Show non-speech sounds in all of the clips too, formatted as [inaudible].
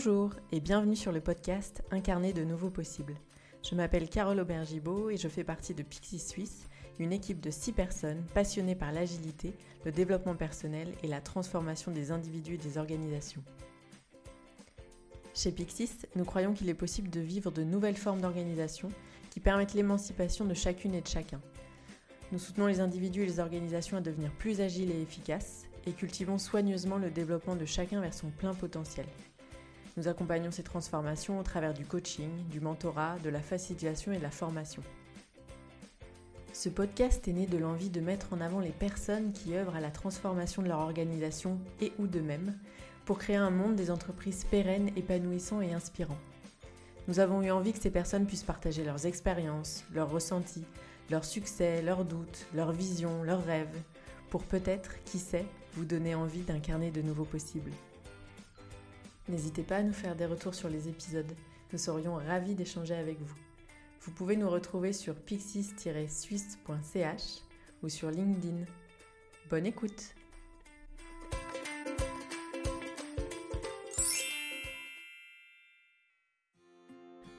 Bonjour et bienvenue sur le podcast Incarner de nouveaux possibles. Je m'appelle Carole Aubergibaud et je fais partie de Pixis Suisse, une équipe de 6 personnes passionnées par l'agilité, le développement personnel et la transformation des individus et des organisations. Chez Pixis, nous croyons qu'il est possible de vivre de nouvelles formes d'organisation qui permettent l'émancipation de chacune et de chacun. Nous soutenons les individus et les organisations à devenir plus agiles et efficaces et cultivons soigneusement le développement de chacun vers son plein potentiel. Nous accompagnons ces transformations au travers du coaching, du mentorat, de la facilitation et de la formation. Ce podcast est né de l'envie de mettre en avant les personnes qui œuvrent à la transformation de leur organisation et ou d'eux-mêmes pour créer un monde des entreprises pérennes, épanouissants et inspirants. Nous avons eu envie que ces personnes puissent partager leurs expériences, leurs ressentis, leurs succès, leurs doutes, leurs visions, leurs rêves, pour peut-être, qui sait, vous donner envie d'incarner de nouveaux possibles. N'hésitez pas à nous faire des retours sur les épisodes. Nous serions ravis d'échanger avec vous. Vous pouvez nous retrouver sur pixis-suisse.ch ou sur LinkedIn. Bonne écoute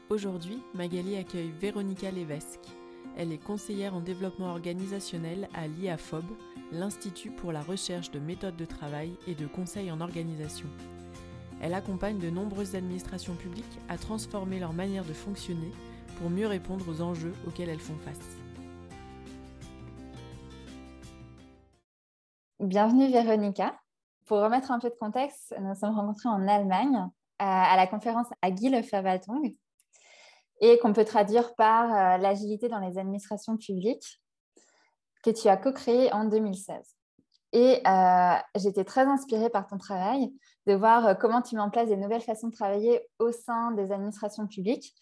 Aujourd'hui, Magali accueille Véronica Levesque. Elle est conseillère en développement organisationnel à l'IAFOB, l'Institut pour la recherche de méthodes de travail et de conseil en organisation. Elle accompagne de nombreuses administrations publiques à transformer leur manière de fonctionner pour mieux répondre aux enjeux auxquels elles font face. Bienvenue Véronica. Pour remettre un peu de contexte, nous sommes rencontrés en Allemagne à la conférence Agile Verwaltung et qu'on peut traduire par euh, l'agilité dans les administrations publiques que tu as co-créé en 2016. Et euh, j'étais très inspirée par ton travail, de voir euh, comment tu mets en place des nouvelles façons de travailler au sein des administrations publiques,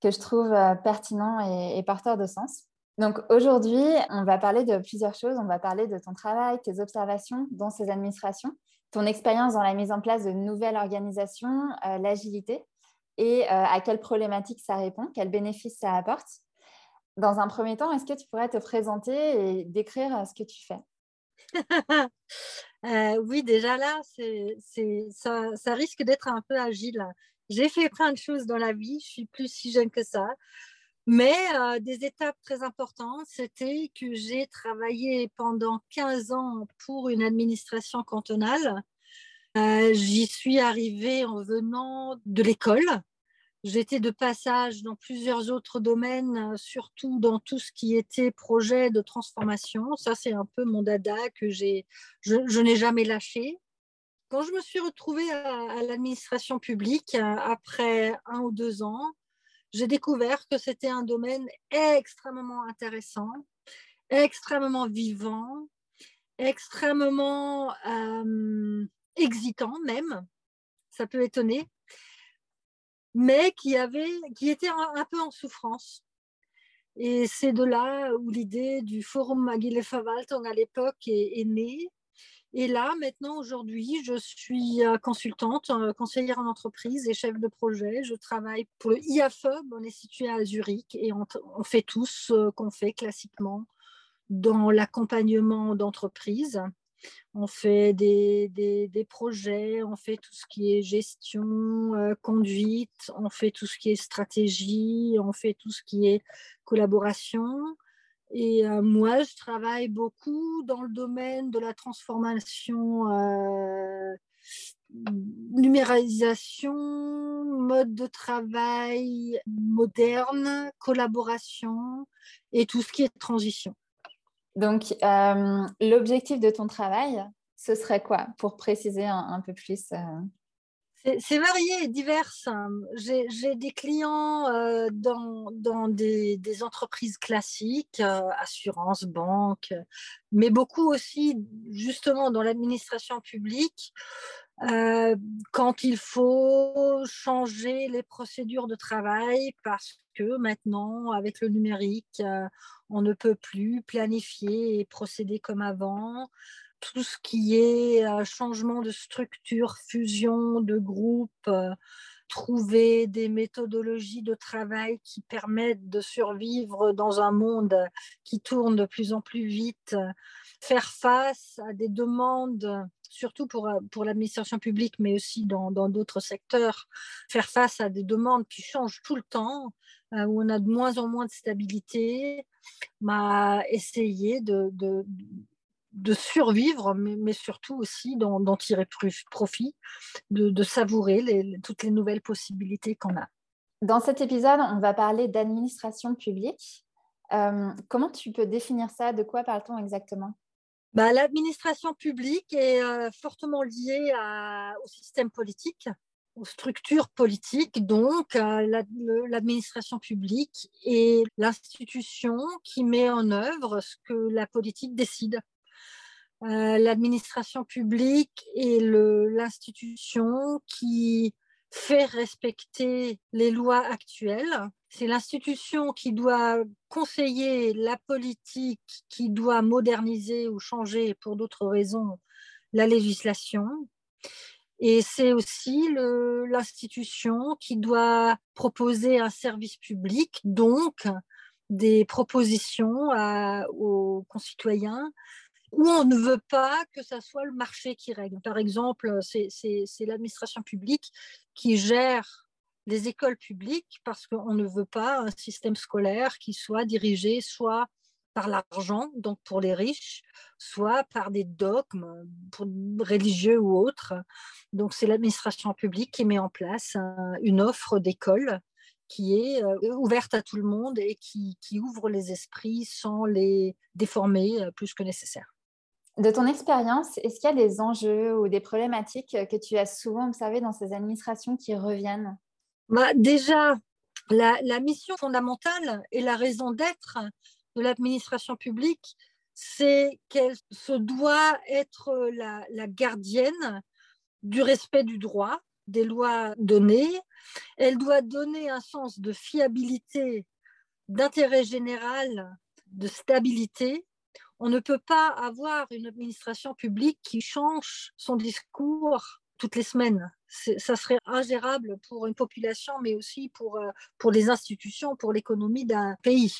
que je trouve euh, pertinent et, et, porteur de sens. Donc aujourd'hui, on va parler de plusieurs choses. On va parler de ton travail, tes observations dans ces administrations, ton expérience dans la mise en place de nouvelles organisations, l'agilité et à quelles problématiques ça répond, quels bénéfices ça apporte. Dans un premier temps, est-ce que tu pourrais te présenter et décrire ce que tu fais? [laughs] euh, oui, déjà là, ça, risque d'être un peu agile. J'ai fait plein de choses dans la vie, je suis plus si jeune que ça. Mais euh, des étapes très importantes, c'était que j'ai travaillé pendant 15 ans pour une administration cantonale. Euh, j'y suis arrivée en venant de l'école. J'étais de passage dans plusieurs autres domaines, euh, surtout dans tout ce qui était projet de transformation. Ça, c'est un peu mon dada que j'ai, je, n'ai jamais lâché. Quand je me suis retrouvée à, l'administration publique, euh, après un ou deux ans, j'ai découvert que c'était un domaine extrêmement intéressant, extrêmement vivant, extrêmement euh, excitant même. Ça peut étonner mais qui, avait, qui était un, peu en souffrance. Et c'est de là où l'idée du Forum Magile Verwaltung à l'époque est, née. Et là, maintenant, aujourd'hui, je suis euh, consultante, euh, conseillère en entreprise et chef de projet. Je travaille pour le IAFOB, on est situé à Zurich et on, on fait tout ce qu'on fait classiquement dans l'accompagnement d'entreprise. On fait des, projets, on fait tout ce qui est gestion, euh, conduite, on fait tout ce qui est stratégie, on fait tout ce qui est collaboration. Et euh, moi, je travaille beaucoup dans le domaine de la transformation, euh, numérisation, mode de travail moderne, collaboration et tout ce qui est transition. Donc, euh, l'objectif de ton travail, ce serait quoi pour préciser un, peu plus euh? C'est varié et divers. J'ai des clients euh, dans, des, des, entreprises classiques, assurance, banque, mais beaucoup aussi justement dans l'administration publique, quand il faut changer les procédures de travail parce que maintenant, avec le numérique, on ne peut plus planifier et procéder comme avant. Tout ce qui est changement de structure, fusion de groupe, trouver des méthodologies de travail qui permettent de survivre dans un monde qui tourne de plus en plus vite, faire face à des demandes, surtout pour, pour l'administration publique, mais aussi dans d'autres secteurs, faire face à des demandes qui changent tout le temps, euh, où on a de moins en moins de stabilité, m'a essayé de, de, de survivre, mais, surtout aussi d'en tirer profit, de, savourer toutes les nouvelles possibilités qu'on a. Dans cet épisode, on va parler d'administration publique. Euh, comment tu peux définir ça? De quoi parle-t-on exactement? Bah, L'administration publique est euh, fortement liée au système politique, aux structures politiques. Donc, euh, l'administration publique est l'institution qui met en œuvre ce que la politique décide. Euh, l'administration publique est l'institution qui fait respecter les lois actuelles. C'est l'institution qui doit conseiller la politique, qui doit moderniser ou changer pour d'autres raisons la législation. Et c'est aussi l'institution qui doit proposer un service public, donc des propositions aux concitoyens où on ne veut pas que ça soit le marché qui règle. Par exemple, c'est l'administration publique qui gère les écoles publiques parce qu'on ne veut pas un système scolaire qui soit dirigé soit par l'argent, donc pour les riches, soit par des dogmes religieux ou autres. Donc c'est l'administration publique qui met en place une offre d'école qui est euh, ouverte à tout le monde et qui, ouvre les esprits sans les déformer euh, plus que nécessaire. De ton expérience, est-ce qu'il y a des enjeux ou des problématiques que tu as souvent observées dans ces administrations qui reviennent? Bah, Déjà, la, mission fondamentale et la raison d'être de l'administration publique, c'est qu'elle se doit être la, la, gardienne du respect du droit, des lois données. Elle doit donner un sens de fiabilité, d'intérêt général, de stabilité on ne peut pas avoir une administration publique qui change son discours toutes les semaines. Ça serait ingérable pour une population, mais aussi pour, euh, pour les institutions, pour l'économie d'un pays.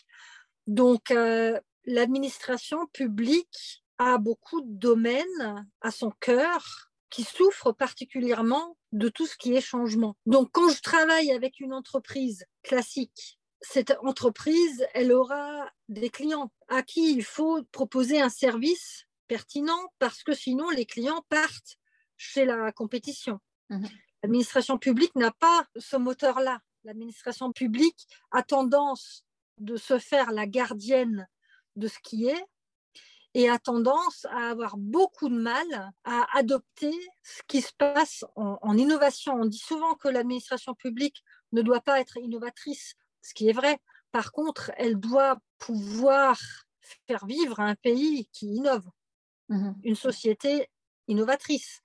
Donc, euh, l'administration publique a beaucoup de domaines à son cœur qui souffrent particulièrement de tout ce qui est changement. Donc, quand je travaille avec une entreprise classique cette entreprise, elle aura des clients à qui il faut proposer un service pertinent parce que sinon les clients partent chez la compétition. Mhm. L'administration publique n'a pas ce moteur-là. L'administration publique a tendance de se faire la gardienne de ce qui est et a tendance à avoir beaucoup de mal à adopter ce qui se passe en, en innovation. On dit souvent que l'administration publique ne doit pas être innovatrice ce qui est vrai. Par contre, elle doit pouvoir faire vivre un pays qui innove, mmh une société innovatrice.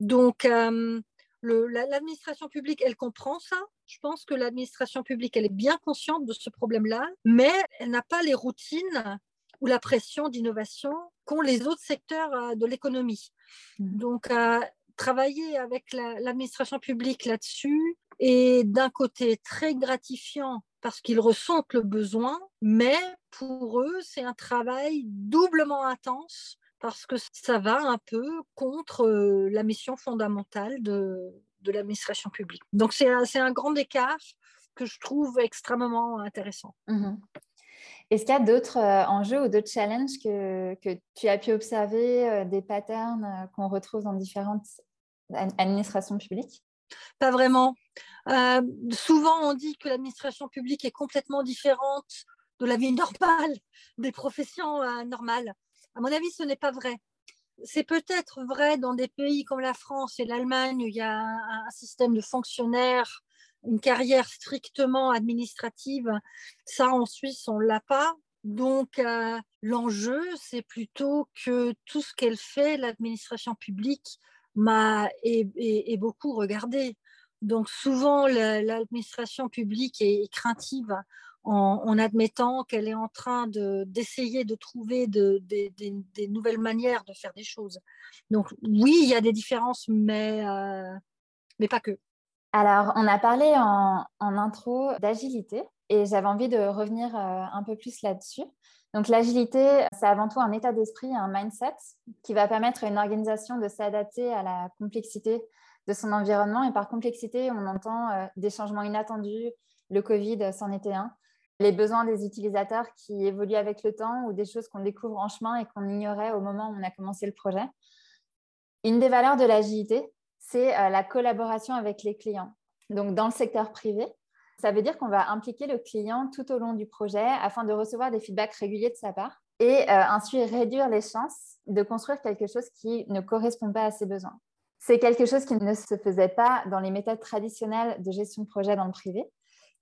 Donc, euh, l'administration publique, elle comprend ça. Je pense que l'administration publique, elle est bien consciente de ce problème-là, mais elle n'a pas les routines ou la pression d'innovation qu'ont les autres secteurs euh, de l'économie. Mmh. Donc, euh, travailler avec l'administration publique là-dessus, et d'un côté très gratifiant parce qu'ils ressentent le besoin, mais pour eux, c'est un travail doublement intense parce que ça va un peu contre euh, la mission fondamentale de, l'administration publique. Donc c'est un, grand écart que je trouve extrêmement intéressant. Mmh Est-ce qu'il y a d'autres euh, enjeux ou d'autres challenges que, que, tu as pu observer, euh, des patterns qu'on retrouve dans différentes administrations publiques? Pas vraiment. Euh, souvent, on dit que l'administration publique est complètement différente de la vie normale, des professions euh, normales. À mon avis, ce n'est pas vrai. C'est peut-être vrai dans des pays comme la France et l'Allemagne où il y a un, système de fonctionnaires, une carrière strictement administrative. Ça, en Suisse, on ne l'a pas. Donc, euh, l'enjeu, c'est plutôt que tout ce qu'elle fait, l'administration publique, m'a est, beaucoup regardé. Donc souvent, l'administration publique est, craintive en, admettant qu'elle est en train d'essayer de, trouver des nouvelles manières de faire des choses. Donc oui, il y a des différences, mais, euh, mais pas que. Alors, on a parlé en, intro d'agilité et j'avais envie de revenir euh, un peu plus là-dessus. Donc, l'agilité, c'est avant tout un état d'esprit, un mindset qui va permettre à une organisation de s'adapter à la complexité de son environnement. Et par complexité, on entend euh, des changements inattendus. Le Covid, c'en était un. Les besoins des utilisateurs qui évoluent avec le temps ou des choses qu'on découvre en chemin et qu'on ignorait au moment où on a commencé le projet. Une des valeurs de l'agilité, c'est euh, la collaboration avec les clients. Donc, dans le secteur privé, ça veut dire qu'on va impliquer le client tout au long du projet afin de recevoir des feedbacks réguliers de sa part et euh, ainsi réduire les chances de construire quelque chose qui ne correspond pas à ses besoins. C'est quelque chose qui ne se faisait pas dans les méthodes traditionnelles de gestion de projet dans le privé.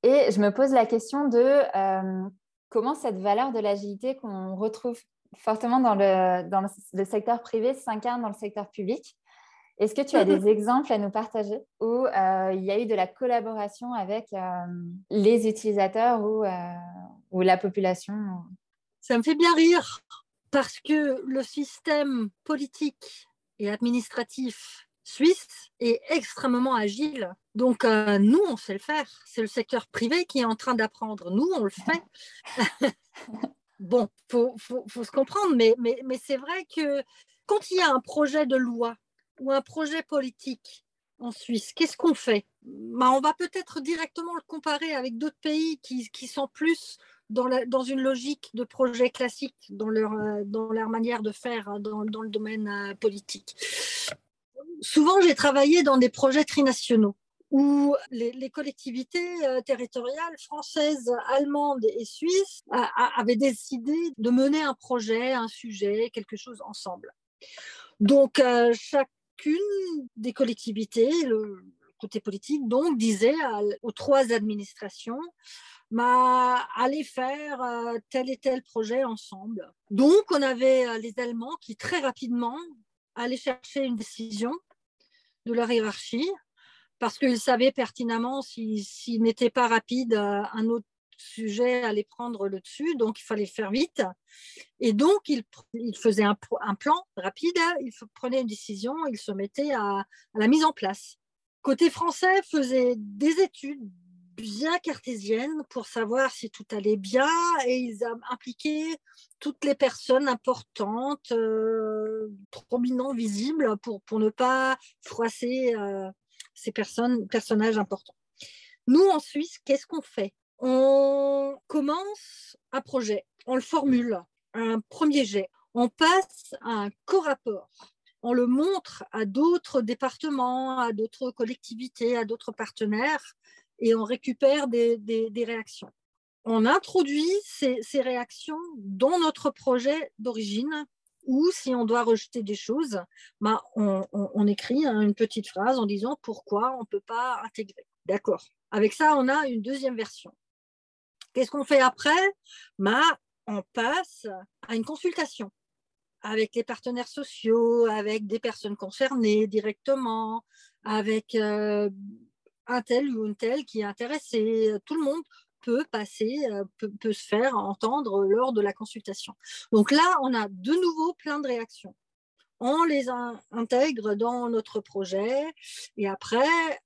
Et je me pose la question de euh, comment cette valeur de l'agilité qu'on retrouve fortement dans le, dans le secteur privé s'incarne dans le secteur public est-ce que tu as des [laughs] exemples à nous partager où euh, il y a eu de la collaboration avec euh, les utilisateurs ou, euh, ou la population? Ça me fait bien rire parce que le système politique et administratif suisse est extrêmement agile. Donc, nous, on sait le faire. C'est le secteur privé qui est en train d'apprendre. Nous, on le [laughs] fait. [laughs] bon, il faut, faut, faut, se comprendre, mais, mais, mais c'est vrai que quand il y a un projet de loi ou un projet politique en Suisse, qu'est-ce qu'on fait? Bah, On va peut-être directement le comparer avec d'autres pays qui, sont plus dans, une logique de projet classique dans leur, euh, manière de faire hein, dans, le domaine euh, politique. Souvent, j'ai travaillé dans des projets trinationaux où les, les, collectivités euh, territoriales françaises, allemandes et suisses avaient décidé de mener un projet, un sujet, quelque chose ensemble. Donc, chaque chacune des collectivités, le côté politique, donc, disait aux trois administrations bah, aller faire euh, tel et tel projet ensemble. Donc, on avait euh, les Allemands qui très rapidement allaient chercher une décision de leur hiérarchie parce qu'ils savaient pertinemment s'ils n'étaient pas rapides, euh, un autre sujet allait prendre le dessus, donc il fallait faire vite. Et donc, il, il faisait un, plan rapide, il prenait une décision, il se mettait à, la mise en place. Côté français, faisait des études bien cartésiennes pour savoir si tout allait bien et ils impliquaient toutes les personnes importantes, euh, prominents, visibles, pour, pour ne pas froisser euh, ces personnes, personnages importants. Nous, en Suisse, qu'est-ce qu'on fait? On commence un projet, on le formule, un premier jet, on passe à un co-rapport, on le montre à d'autres départements, à d'autres collectivités, à d'autres partenaires, et on récupère des, réactions. On introduit ces, réactions dans notre projet d'origine, ou si on doit rejeter des choses, ben, on, écrit une petite phrase en disant pourquoi on ne peut pas intégrer. D'accord. Avec ça, on a une deuxième version. Qu'est-ce qu'on fait après? Bah, On passe à une consultation avec les partenaires sociaux, avec des personnes concernées directement, avec euh, un tel ou une telle qui est intéressé. Tout le monde peut passer, euh, peut, se faire entendre lors de la consultation. Donc là, on a de nouveau plein de réactions on les intègre dans notre projet et après,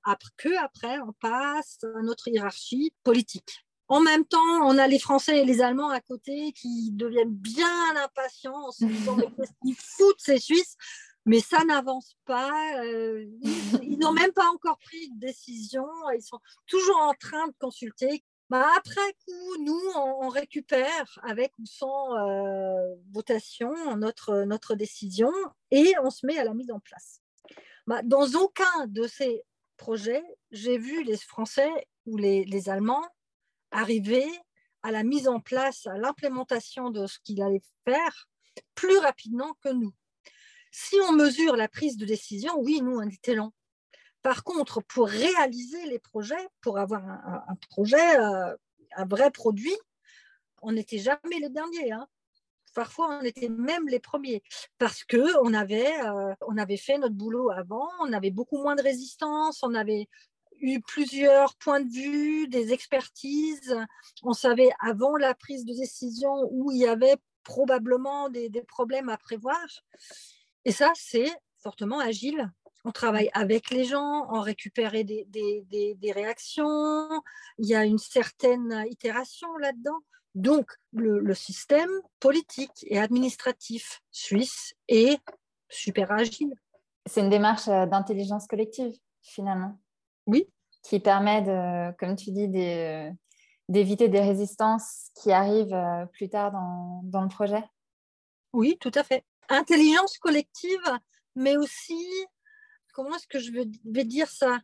après, que après, on passe à notre hiérarchie politique. En même temps, on a les Français et les Allemands à côté qui deviennent bien impatients en se disant qu'est-ce qu'ils foutent ces Suisses? Mais ça n'avance pas. Euh, ils n'ont même pas encore pris de décision. Ils sont toujours en train de consulter. Bah, après coup, nous, on, récupère avec ou sans euh, votation notre, notre décision et on se met à la mise en place. Bah, dans aucun de ces projets, j'ai vu les Français ou les, les Allemands arriver à la mise en place, à l'implémentation de ce qu'il allait faire plus rapidement que nous. Si on mesure la prise de décision, oui, nous, on était lents. Par contre, pour réaliser les projets, pour avoir un, projet, euh, un vrai produit, on n'était jamais les derniers. Hein. Parfois, on était même les premiers parce que on avait, euh, on avait fait notre boulot avant, on avait beaucoup moins de résistance, on avait eu plusieurs points de vue, des expertises. On savait avant la prise de décision où il y avait probablement des, problèmes à prévoir. Et ça, c'est fortement agile on travaille avec les gens, on récupère des, réactions, il y a une certaine itération là-dedans. Donc, le, le, système politique et administratif suisse est super agile. C'est une démarche euh, d'intelligence collective, finalement. Oui. Qui permet, de, comme tu dis, d'éviter des résistances qui arrivent euh, plus tard dans, dans le projet. Oui, tout à fait. Intelligence collective, mais aussi comment est-ce que je vais dire ça?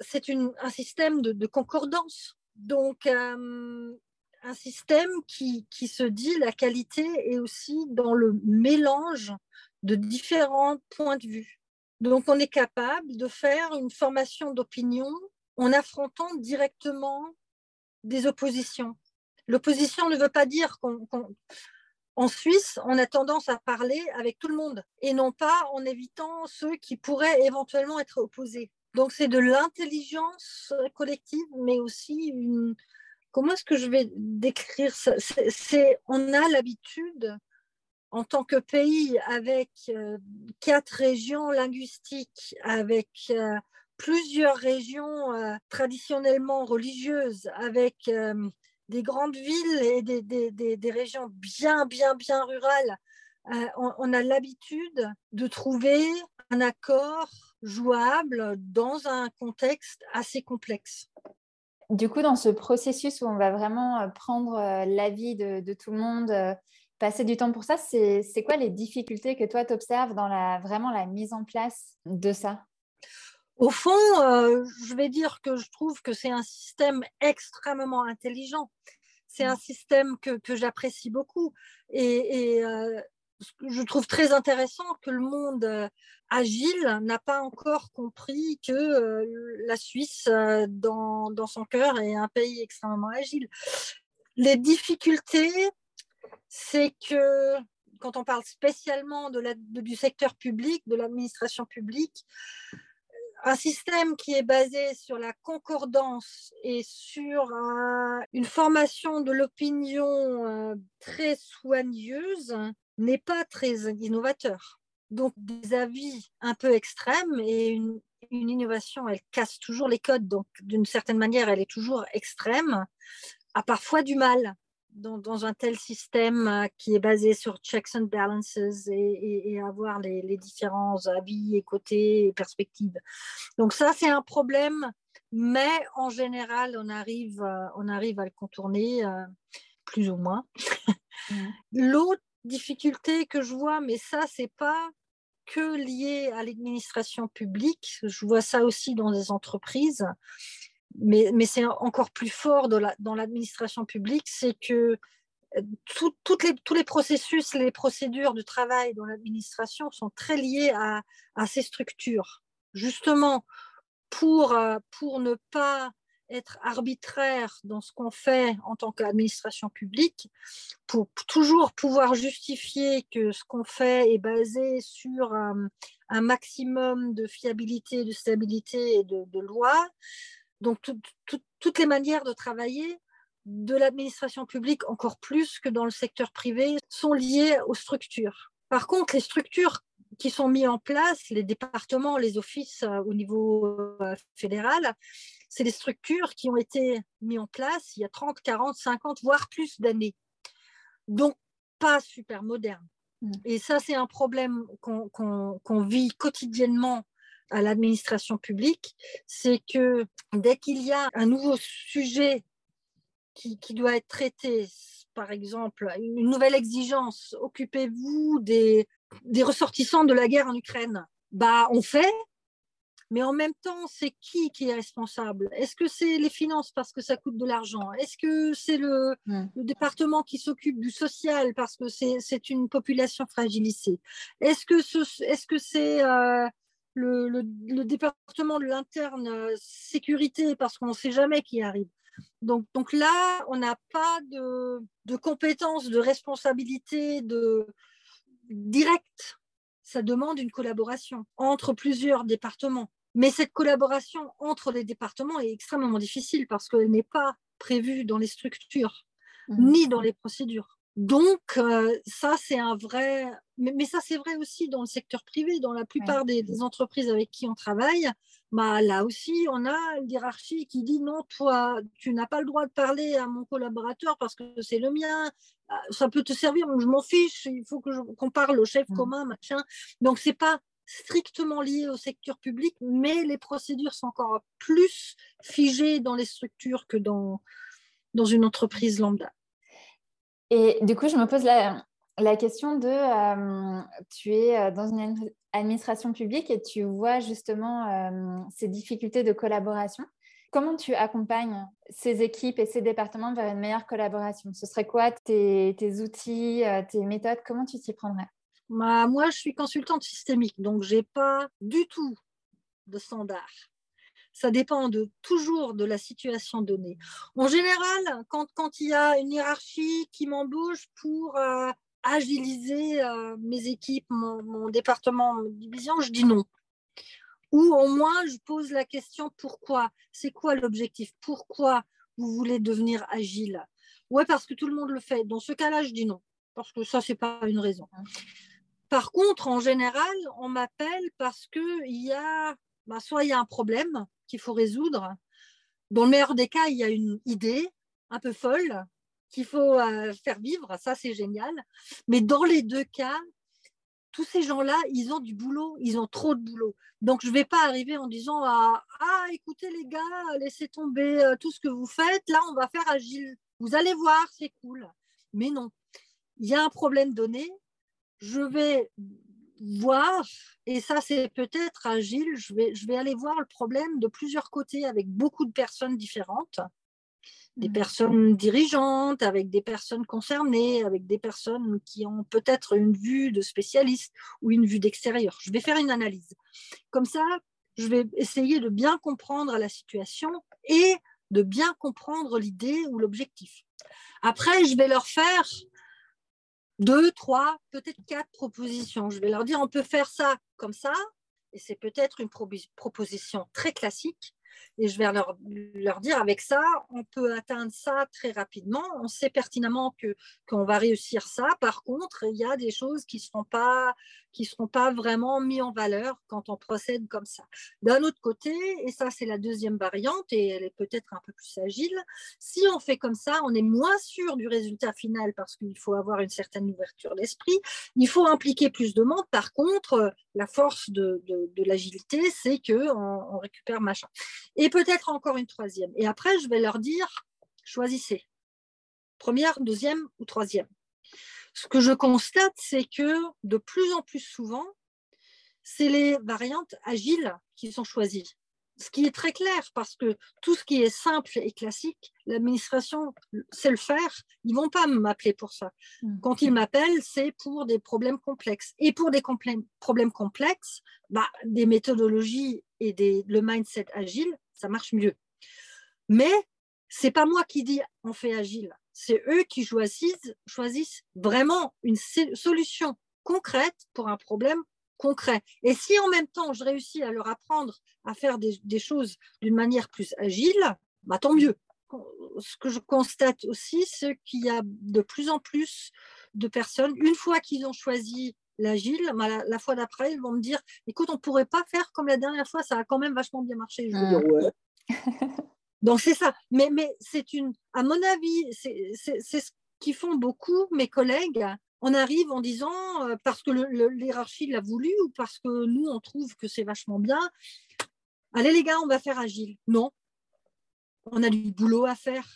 C'est un système de, concordance. Donc, euh, un système qui, qui, se dit la qualité est aussi dans le mélange de différents points de vue. Donc, on est capable de faire une formation d'opinion en affrontant directement des oppositions. L'opposition ne veut pas dire qu'on en Suisse, on a tendance à parler avec tout le monde et non pas en évitant ceux qui pourraient éventuellement être opposés. Donc c'est de l'intelligence collective, mais aussi une... Comment est-ce que je vais décrire ça? C'est, On a l'habitude, en tant que pays, avec euh, quatre régions linguistiques, avec euh, plusieurs régions euh, traditionnellement religieuses, avec des grandes villes et des, régions bien, bien, bien rurales, on, a l'habitude de trouver un accord jouable dans un contexte assez complexe. Du coup, dans ce processus où on va vraiment prendre l'avis de, tout le monde, passer du temps pour ça, c'est quoi les difficultés que toi, tu observes dans la, vraiment la mise en place de ça? Au fond, euh, je vais dire que je trouve que c'est un système extrêmement intelligent. C'est un système que, j'apprécie beaucoup. Et, euh, je trouve très intéressant que le monde euh, agile n'a pas encore compris que la Suisse, dans, son cœur, est un pays extrêmement agile. Les difficultés, c'est que quand on parle spécialement du secteur public, de l'administration publique, un système qui est basé sur la concordance et sur une formation de l'opinion euh, très soigneuse n'est pas très innovateur. Donc des avis un peu extrêmes et une, une innovation, elle casse toujours les codes. Donc d'une certaine manière, elle est toujours extrême, a parfois du mal dans, un tel système euh, qui est basé sur checks and balances et, avoir les, différents avis et côtés et perspectives. Donc ça, c'est un problème, mais en général, on arrive, euh, on arrive à le contourner euh, plus ou moins. Mmh. [laughs] L'autre difficulté que je vois, mais ça, c'est pas que lié à l'administration publique, je vois ça aussi dans les entreprises, mais, c'est encore plus fort dans l'administration publique, c'est que euh, toutes les, tous les processus, les procédures de travail dans l'administration sont très liées à, ces structures. Justement, pour, euh, pour ne pas être arbitraire dans ce qu'on fait en tant qu'administration publique, pour toujours pouvoir justifier que ce qu'on fait est basé sur un, un maximum de fiabilité, de stabilité et de, de loi, donc, toutes les manières de travailler de l'administration publique, encore plus que dans le secteur privé, sont liées aux structures. Par contre, les structures qui sont mises en place, les départements, les offices euh, au niveau euh, fédéral, c'est des structures qui ont été mises en place il y a 30, 40, 50, voire plus d'années. Donc, pas super moderne. Mmh. Et ça, c'est un problème qu'on vit quotidiennement à l'administration publique, c'est que dès qu'il y a un nouveau sujet qui, qui, doit être traité, par exemple, une nouvelle exigence, occupez-vous des, des ressortissants de la guerre en Ukraine, bah, on fait, mais en même temps, c'est qui qui est responsable? Est-ce que c'est les finances parce que ça coûte de l'argent? Est-ce que c'est le, le, département qui s'occupe du social parce que c'est une population fragilisée? Est-ce que c'est -ce c'est euh, le, département de l'interne euh, sécurité parce qu'on ne sait jamais qui arrive. Donc, donc là, on n'a pas de, de, compétences, de responsabilité de, directe. Ça demande une collaboration entre plusieurs départements. Mais cette collaboration entre les départements est extrêmement difficile parce qu'elle n'est pas prévue dans les structures mmh. ni dans les procédures. Donc, euh, ça, c'est un vrai... Mais, ça, c'est vrai aussi dans le secteur privé, dans la plupart des, entreprises avec qui on travaille. Bah, là aussi, on a une hiérarchie qui dit non, toi, tu n'as pas le droit de parler à mon collaborateur parce que c'est le mien. Ah, ça peut te servir, je m'en fiche, il faut qu'on parle au chef mmh. commun, machin. Donc, c'est pas strictement lié au secteur public, mais les procédures sont encore plus figées dans les structures que dans, dans une entreprise lambda. Et du coup, je me pose la, question de, euh, tu es euh, dans une administration publique et tu vois justement euh, ces difficultés de collaboration. Comment tu accompagnes ces équipes et ces départements vers une meilleure collaboration? Ce serait quoi tes, outils, tes méthodes? Comment tu t'y prendrais? Bah, Moi, je suis consultante systémique, donc je n'ai pas du tout de standard ça dépend de, toujours de la situation donnée. En général, quand, il y a une hiérarchie qui m'embauche pour euh, agiliser euh, mes équipes, mon, département, ma division, je dis non. Ou au moins, je pose la question pourquoi? C'est quoi l'objectif? Pourquoi vous voulez devenir agile? Ouais, parce que tout le monde le fait. Dans ce cas-là, je dis non, parce que ça, c'est pas une raison. Par contre, en général, on m'appelle parce qu'il y a bah, soit il y a un problème qu'il faut résoudre. Dans le meilleur des cas, il y a une idée un peu folle qu'il faut euh, faire vivre. Ça, c'est génial. Mais dans les deux cas, tous ces gens-là, ils ont du boulot, ils ont trop de boulot. Donc, je ne vais pas arriver en disant ah, ah, écoutez les gars, laissez tomber euh, tout ce que vous faites. Là, on va faire agile. Vous allez voir, c'est cool. Mais non, il y a un problème donné. Je vais voir, et ça c'est peut-être agile, je vais, je vais aller voir le problème de plusieurs côtés avec beaucoup de personnes différentes, des mmh. personnes dirigeantes, avec des personnes concernées, avec des personnes qui ont peut-être une vue de spécialiste ou une vue d'extérieur. Je vais faire une analyse. Comme ça, je vais essayer de bien comprendre la situation et de bien comprendre l'idée ou l'objectif. Après, je vais leur faire deux, trois, peut-être quatre propositions. Je vais leur dire, on peut faire ça comme ça, et c'est peut-être une proposition très classique. Et je vais leur, leur, dire, avec ça, on peut atteindre ça très rapidement. On sait pertinemment qu'on va réussir ça. Par contre, il y a des choses qui ne seront pas qui seront pas vraiment mis en valeur quand on procède comme ça. D'un autre côté, et ça c'est la deuxième variante, et elle est peut-être un peu plus agile, si on fait comme ça, on est moins sûr du résultat final parce qu'il faut avoir une certaine ouverture d'esprit, il faut impliquer plus de monde. Par contre, la force de, de, l'agilité, c'est qu'on on récupère machin. Et peut-être encore une troisième. Et après, je vais leur dire, choisissez. Première, deuxième ou troisième. Ce que je constate, c'est que de plus en plus souvent, c'est les variantes agiles qui sont choisies. Ce qui est très clair parce que tout ce qui est simple et classique, l'administration sait le faire. Ils vont pas m'appeler pour ça. Mmh. Quand ils m'appellent, c'est pour des problèmes complexes. Et pour des problèmes complexes, bah, des méthodologies et des, le mindset agile, ça marche mieux. Mais c'est pas moi qui dis on fait agile, c'est eux qui choisissent, choisissent vraiment une solution concrète pour un problème concret. Et si en même temps je réussis à leur apprendre à faire des, choses d'une manière plus agile, bah, tant mieux. Ce que je constate aussi, c'est qu'il y a de plus en plus de personnes, une fois qu'ils ont choisi l'agile, bah, la, fois d'après, ils vont me dire, écoute, on ne pourrait pas faire comme la dernière fois, ça a quand même vachement bien marché. Je veux dire, ouais. [laughs] Donc c'est ça. Mais, mais c'est une, à mon avis, c'est ce qu'ils font beaucoup mes collègues. On arrive en disant, euh, parce que l'hierarchie l'a voulu ou parce que nous, on trouve que c'est vachement bien, allez les gars, on va faire agile. Non, on a du boulot à faire.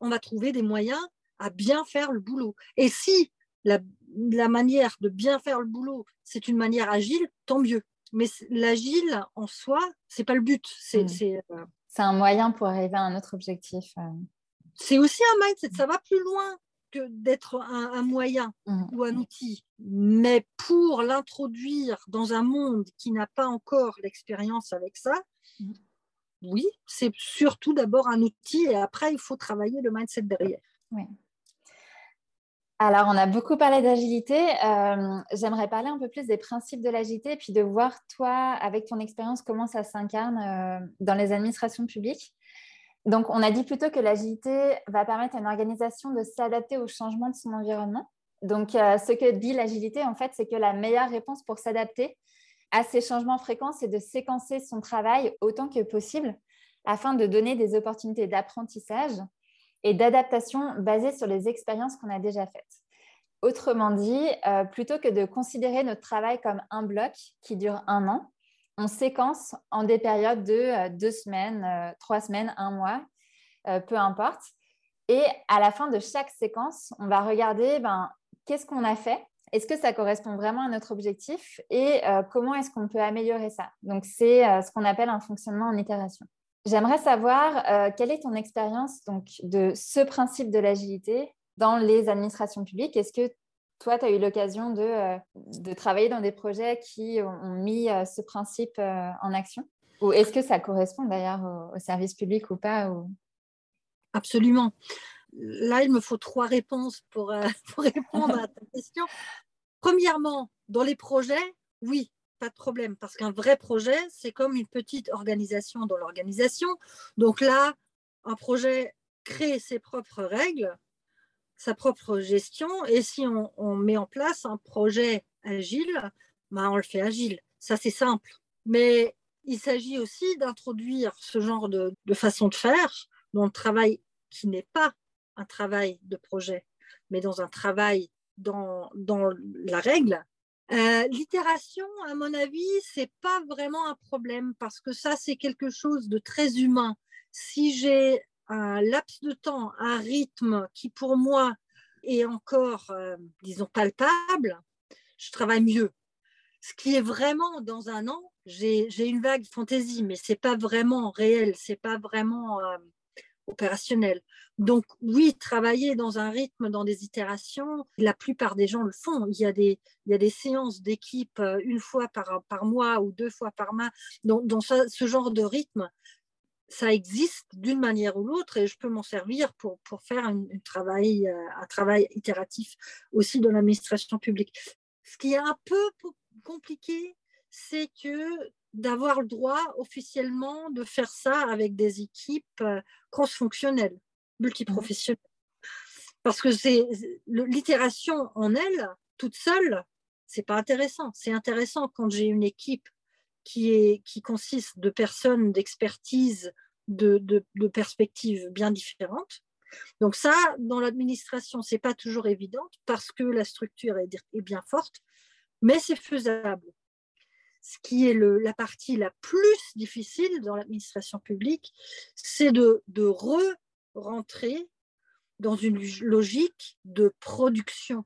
On va trouver des moyens à bien faire le boulot. Et si la, la manière de bien faire le boulot, c'est une manière agile, tant mieux. Mais l'agile en soi, c'est pas le but. C'est mmh. euh, c'est un moyen pour arriver à un autre objectif. Euh. C'est aussi un mindset, ça va plus loin que d'être un, moyen mmh. ou un outil. Mais pour l'introduire dans un monde qui n'a pas encore l'expérience avec ça, mmh. oui, c'est surtout d'abord un outil et après, il faut travailler le mindset derrière. Oui. Alors, on a beaucoup parlé d'agilité. Euh, j'aimerais parler un peu plus des principes de l'agilité et puis de voir, toi, avec ton expérience, comment ça s'incarne euh, dans les administrations publiques. Donc, on a dit plutôt que l'agilité va permettre à une organisation de s'adapter au changement de son environnement. Donc, euh, ce que dit l'agilité, en fait, c'est que la meilleure réponse pour s'adapter à ces changements fréquents, c'est de séquencer son travail autant que possible afin de donner des opportunités d'apprentissage et d'adaptation basées sur les expériences qu'on a déjà faites. Autrement dit, euh, plutôt que de considérer notre travail comme un bloc qui dure un an, on séquence en des périodes de euh, deux semaines, euh, trois semaines, un mois, peu importe. Et à la fin de chaque séquence, on va regarder ben, qu'est-ce qu'on a fait, est-ce que ça correspond vraiment à notre objectif? Et comment est-ce qu'on peut améliorer ça? Donc, c'est ce qu'on appelle un fonctionnement en itération. J'aimerais savoir quelle est ton expérience donc, de ce principe de l'agilité dans les administrations publiques? Est-ce que toi, tu as eu l'occasion de, euh, de, travailler dans des projets qui ont, mis euh, ce principe euh, en action? Ou est-ce que ça correspond d'ailleurs au, service public ou pas Absolument. Là, il me faut trois réponses [laughs] pour répondre à ta question. Premièrement, dans les projets, oui, pas de problème, parce qu'un vrai projet, c'est comme une petite organisation dans l'organisation. Donc là, un projet crée ses propres règles, sa propre gestion. Et si on, met en place un projet agile, ben on le fait agile. Ça, c'est simple. Mais il s'agit aussi d'introduire ce genre de, façon de faire dans le travail qui n'est pas un travail de projet, mais dans un travail dans, dans la règle. Euh, l'itération, à mon avis, c'est pas vraiment un problème parce que ça, c'est quelque chose de très humain. Si j'ai un laps de temps, un rythme qui pour moi est encore, euh, disons, palpable, je travaille mieux. Ce qui est vraiment dans un an, j'ai une vague fantaisie, mais c'est pas vraiment réel, c'est pas vraiment euh, opérationnel. Donc oui, travailler dans un rythme, dans des itérations, la plupart des gens le font. Il y a des, il y a des séances d'équipe euh, une fois par, par mois ou deux fois par mois. Dans, ce genre de rythme, ça existe d'une manière ou l'autre et je peux m'en servir pour, pour faire un, travail, euh, un travail itératif aussi dans l'administration publique. Ce qui est un peu compliqué, c'est que d'avoir le droit officiellement de faire ça avec des équipes euh, cross-fonctionnelles, multiprofessionnelles. Parce que c'est l'itération en elle, toute seule, c'est pas intéressant. C'est intéressant quand j'ai une équipe qui, est, qui consiste de personnes d'expertise, de, de, perspectives bien différentes. Donc ça, dans l'administration, c'est pas toujours évident parce que la structure est, est bien forte, mais c'est faisable. Ce qui est la partie la plus difficile dans l'administration publique, c'est de, de re-rentrer dans une logique de production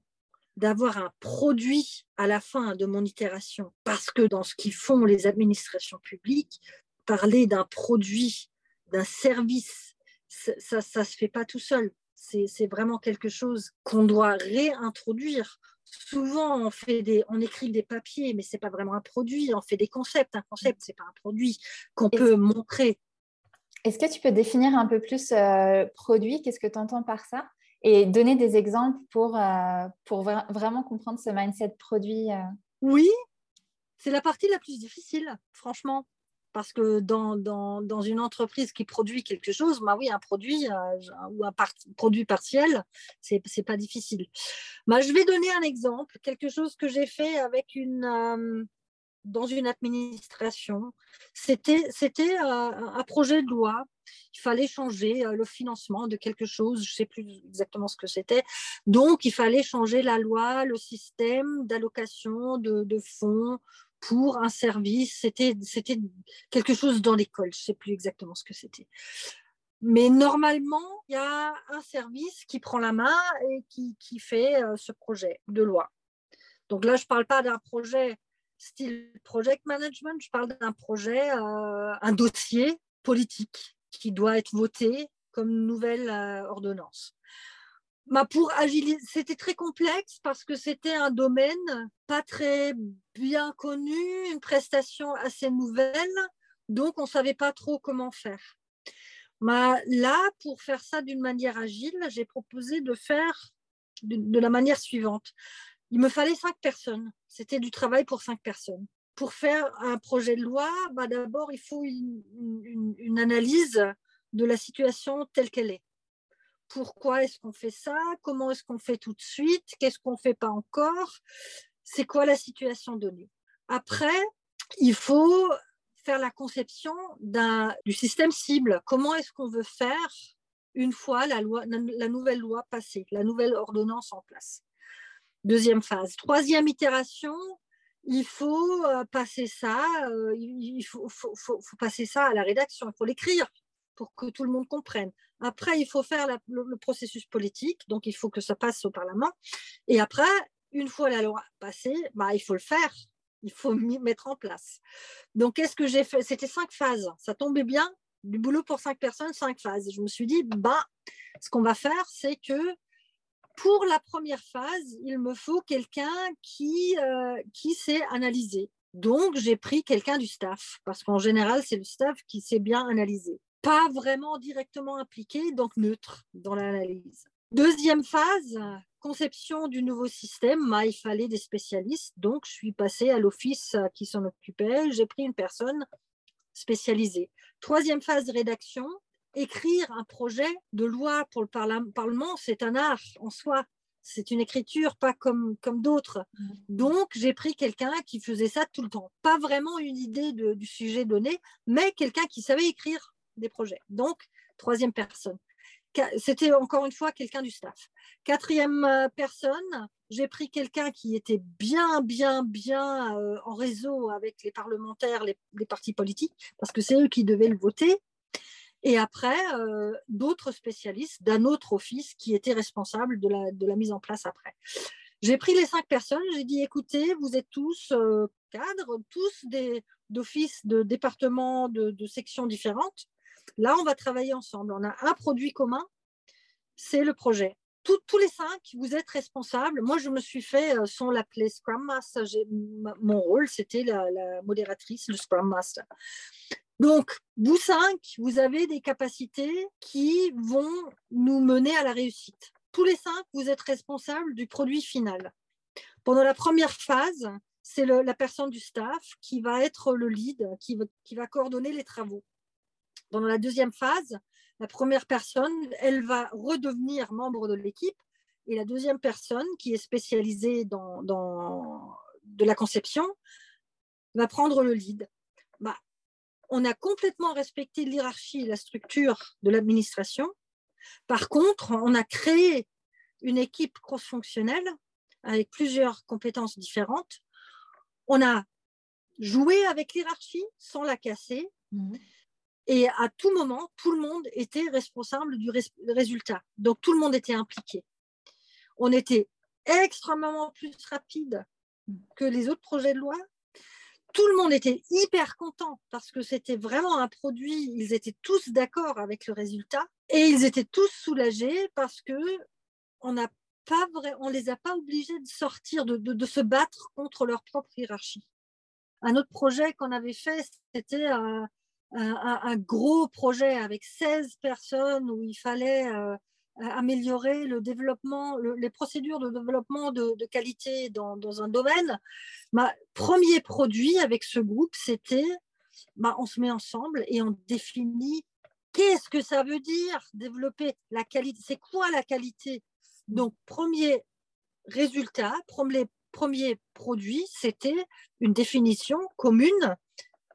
d'avoir un produit à la fin de mon itération. Parce que dans ce qu'ils font les administrations publiques, parler d'un produit, d'un service, ça ne se fait pas tout seul. C'est vraiment quelque chose qu'on doit réintroduire. Souvent, on, fait des, on écrit des papiers, mais ce n'est pas vraiment un produit. On fait des concepts. Un concept, ce n'est pas un produit qu'on peut montrer. Est-ce que tu peux définir un peu plus euh, produit? Qu'est-ce que tu entends par ça? Et donner des exemples pour, euh, pour vraiment comprendre ce mindset produit. Euh. Oui, c'est la partie la plus difficile, franchement. Parce que dans, dans, dans une entreprise qui produit quelque chose, bah oui, un produit euh, ou un produit partiel, c'est n'est pas difficile. Bah, je vais donner un exemple, quelque chose que j'ai fait avec une, dans une administration. C'était un projet de loi il fallait changer euh, le financement de quelque chose, je ne sais plus exactement ce que c'était. Donc, il fallait changer la loi, le système d'allocation de, fonds pour un service. C'était quelque chose dans l'école, je ne sais plus exactement ce que c'était. Mais normalement, il y a un service qui prend la main et qui, qui fait euh, ce projet de loi. Donc là, je ne parle pas d'un projet style project management, je parle d'un projet, euh, un dossier politique qui doit être voté comme nouvelle euh, ordonnance. Bah, pour c'était très complexe parce que c'était un domaine pas très bien connu, une prestation assez nouvelle, donc on ne savait pas trop comment faire. Bah, là, pour faire ça d'une manière agile, j'ai proposé de faire de, la manière suivante. Il me fallait cinq personnes. C'était du travail pour cinq personnes pour faire un projet de loi, bah d'abord, il faut une, analyse de la situation telle qu'elle est. Pourquoi est-ce qu'on fait ça Comment est-ce qu'on fait tout de suite Qu'est-ce qu'on ne fait pas encore C'est quoi la situation donnée Après, il faut faire la conception du système cible. Comment est-ce qu'on veut faire une fois la, loi, la nouvelle loi passée, la nouvelle ordonnance en place? Deuxième phase. Troisième itération, il faut euh, passer ça, euh, il faut, passer ça à la rédaction, il faut l'écrire pour que tout le monde comprenne. Après, il faut faire le, processus politique, donc il faut que ça passe au Parlement. Et après, une fois la loi passée, bah, il faut le faire, il faut mettre en place. Donc, qu'est-ce que j'ai fait? C'était cinq phases. Ça tombait bien, du boulot pour cinq personnes, cinq phases. Je me suis dit, bah, ce qu'on va faire, c'est que pour la première phase, il me faut quelqu'un qui, euh, qui sait analyser. Donc, j'ai pris quelqu'un du staff, parce qu'en général, c'est le staff qui sait bien analyser. Pas vraiment directement impliqué, donc neutre dans l'analyse. Deuxième phase, conception du nouveau système, bah, il fallait des spécialistes. Donc, je suis passée à l'office qui s'en occupait. J'ai pris une personne spécialisée. Troisième phase, rédaction écrire un projet de loi pour le Parlement, c'est un art en soi. C'est une écriture pas comme, comme d'autres. Mmh. Donc, j'ai pris quelqu'un qui faisait ça tout le temps. Pas vraiment une idée du sujet donné, mais quelqu'un qui savait écrire des projets. Donc, troisième personne. C'était encore une fois quelqu'un du staff. Quatrième euh, personne, j'ai pris quelqu'un qui était bien, bien, bien euh, en réseau avec les parlementaires, les, partis politiques, parce que c'est eux qui devaient le voter. Et après, euh, d'autres spécialistes d'un autre office qui étaient responsables de la, mise en place après. J'ai pris les cinq personnes, j'ai dit, écoutez, vous êtes tous cadres, tous d'offices, de départements, de, de, sections différentes. Là, on va travailler ensemble. On a un produit commun, c'est le projet. tous les cinq, vous êtes responsables. Moi, je me suis fait, euh, sans l'appeler Scrum Master, mon rôle, c'était la, la, modératrice, le Scrum Master. Donc, vous cinq, vous avez des capacités qui vont nous mener à la réussite. Tous les cinq, vous êtes responsables du produit final. Pendant la première phase, c'est la personne du staff qui va être le lead, qui va, coordonner les travaux. Dans la deuxième phase, la première personne, elle va redevenir membre de l'équipe et la deuxième personne, qui est spécialisée dans, de la conception, va prendre le lead. Bah, on a complètement respecté l'hierarchie la structure de l'administration. Par contre, on a créé une équipe cross-fonctionnelle avec plusieurs compétences différentes. On a joué avec l'hierarchie sans la casser. Mhm. Et à tout moment, tout le monde était responsable du résultat. Donc, tout le monde était impliqué. On était extrêmement plus rapide que les autres projets de loi tout le monde était hyper content parce que c'était vraiment un produit, ils étaient tous d'accord avec le résultat et ils étaient tous soulagés parce que on n'a pas vrai, on les a pas obligés de sortir, de, se battre contre leur propre hiérarchie. Un autre projet qu'on avait fait, c'était un, gros projet avec 16 personnes où il fallait euh, améliorer le développement, les procédures de développement de, qualité dans, un domaine. Ma premier produit avec ce groupe, c'était bah, on se met ensemble et on définit qu'est-ce que ça veut dire développer la qualité. C'est quoi la qualité Donc, premier résultat, premier, premier produit, c'était une définition commune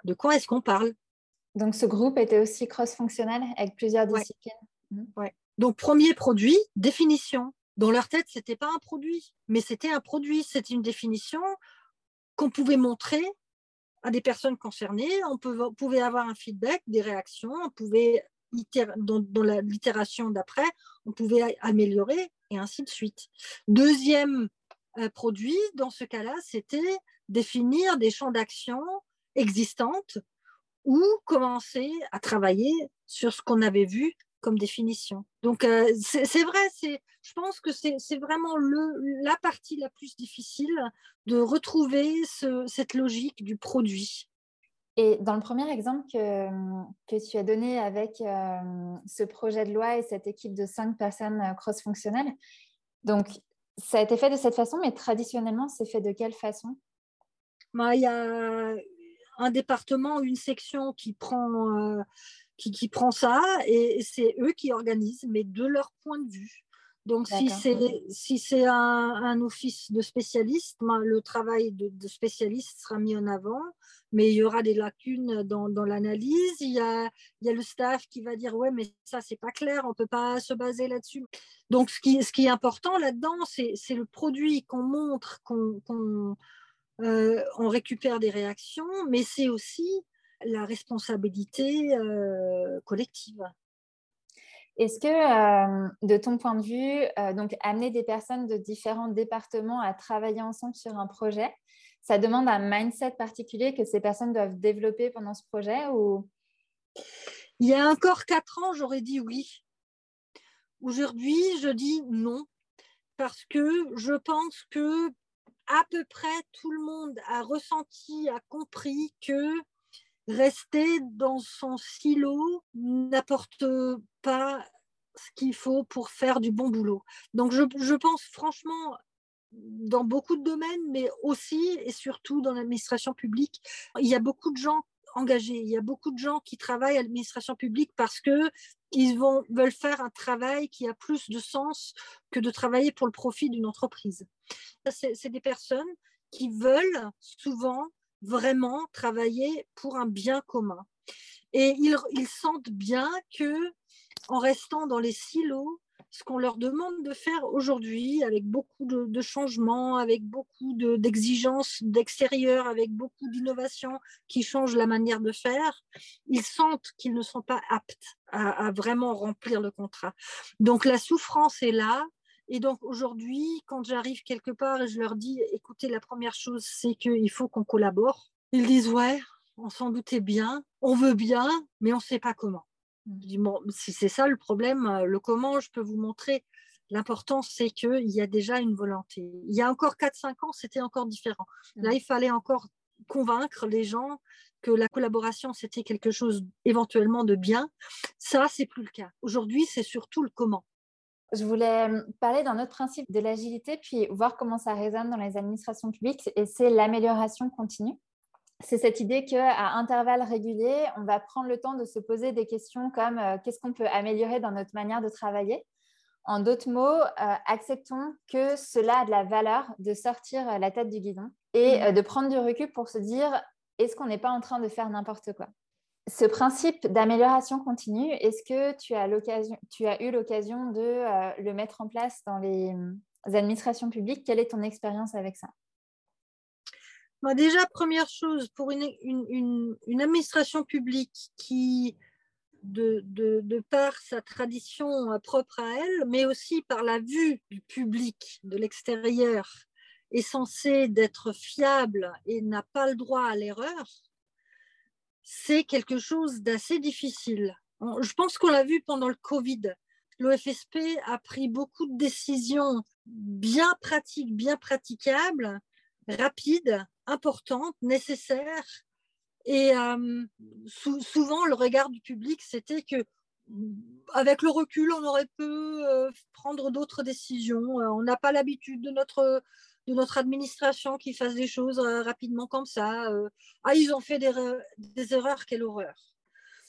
de quoi est-ce qu'on parle. Donc, ce groupe était aussi cross-fonctionnel avec plusieurs disciplines. Ouais. Donc, premier produit, définition. Dans leur tête, ce n'était pas un produit, mais c'était un produit, c'était une définition qu'on pouvait montrer à des personnes concernées, on pouvait avoir un feedback, des réactions, on pouvait, dans, dans l'itération d'après, on pouvait améliorer et ainsi de suite. Deuxième euh, produit, dans ce cas-là, c'était définir des champs d'action existantes ou commencer à travailler sur ce qu'on avait vu comme définition. Donc, euh, c'est vrai, je pense que c'est vraiment le, la partie la plus difficile de retrouver cette logique du produit. Et dans le premier exemple que, que tu as donné avec euh, ce projet de loi et cette équipe de cinq personnes euh, cross-fonctionnelles, donc ça a été fait de cette façon, mais traditionnellement, c'est fait de quelle façon? Bah, Il y a un département, une section qui prend qui, qui prend ça et c'est eux qui organisent, mais de leur point de vue. Donc, si c'est si un, un, office de spécialiste, ben, le travail de, de, spécialiste sera mis en avant, mais il y aura des lacunes dans, dans l'analyse. Il y, a, il y a le staff qui va dire ouais, mais ça c'est pas clair, on peut pas se baser là-dessus. Donc, ce qui, ce qui est important là-dedans, c'est le produit qu'on montre, qu'on qu euh, on récupère des réactions, mais c'est aussi la responsabilité euh, collective. Est-ce que, euh, de ton point de vue, euh, donc amener des personnes de différents départements à travailler ensemble sur un projet, ça demande un mindset particulier que ces personnes doivent développer pendant ce projet ou... Il y a encore quatre ans, j'aurais dit oui. Aujourd'hui, je dis non parce que je pense que à peu près tout le monde a ressenti, a compris que rester dans son silo n'apporte pas ce qu'il faut pour faire du bon boulot. Donc je, pense franchement, dans beaucoup de domaines, mais aussi et surtout dans l'administration publique, il y a beaucoup de gens il y a beaucoup de gens qui travaillent à l'administration publique parce que ils vont, veulent faire un travail qui a plus de sens que de travailler pour le profit d'une entreprise. C'est des personnes qui veulent souvent vraiment travailler pour un bien commun. Et ils, ils sentent bien que en restant dans les silos, ce qu'on leur demande de faire aujourd'hui, avec beaucoup de, changements, avec beaucoup d'exigences de, d'extérieur, avec beaucoup d'innovations qui changent la manière de faire, ils sentent qu'ils ne sont pas aptes à, à, vraiment remplir le contrat. Donc la souffrance est là. Et donc aujourd'hui, quand j'arrive quelque part et je leur dis, écoutez, la première chose, c'est qu'il faut qu'on collabore, ils disent, ouais, on s'en doutait bien, on veut bien, mais on ne sait pas comment. Je dis, bon, si c'est ça le problème, euh, le comment, je peux vous montrer? L'important, c'est qu'il y a déjà une volonté. Il y a encore 4-5 ans, c'était encore différent. Là, il fallait encore convaincre les gens que la collaboration, c'était quelque chose éventuellement de bien. Ça, c'est plus le cas. Aujourd'hui, c'est surtout le comment. Je voulais hum, parler d'un autre principe de l'agilité, puis voir comment ça résonne dans les administrations publiques, et c'est l'amélioration continue c'est cette idée qu'à intervalles réguliers, on va prendre le temps de se poser des questions comme euh, qu'est-ce qu'on peut améliorer dans notre manière de travailler? En d'autres mots, euh, acceptons que cela a de la valeur de sortir euh, la tête du guidon et euh, de prendre du recul pour se dire est-ce qu'on n'est pas en train de faire n'importe quoi? Ce principe d'amélioration continue, est-ce que tu as, tu as eu l'occasion de le mettre en place dans les administrations publiques? Quelle est ton expérience avec ça? Déjà, première chose, pour une, administration publique qui, de, par sa tradition propre à elle, mais aussi par la vue du public de l'extérieur, est censée d'être fiable et n'a pas le droit à l'erreur, c'est quelque chose d'assez difficile. Je pense qu'on l'a vu pendant le Covid. L'OFSP a pris beaucoup de décisions bien pratiques, bien praticables, rapides, importante, nécessaire. Et euh, sou souvent, le regard du public, c'était que avec le recul, on aurait pu euh, prendre d'autres décisions. Euh, on n'a pas l'habitude de notre, de notre administration qui fasse des choses rapidement comme ça. Ah, ils ont fait des, des erreurs, quelle horreur.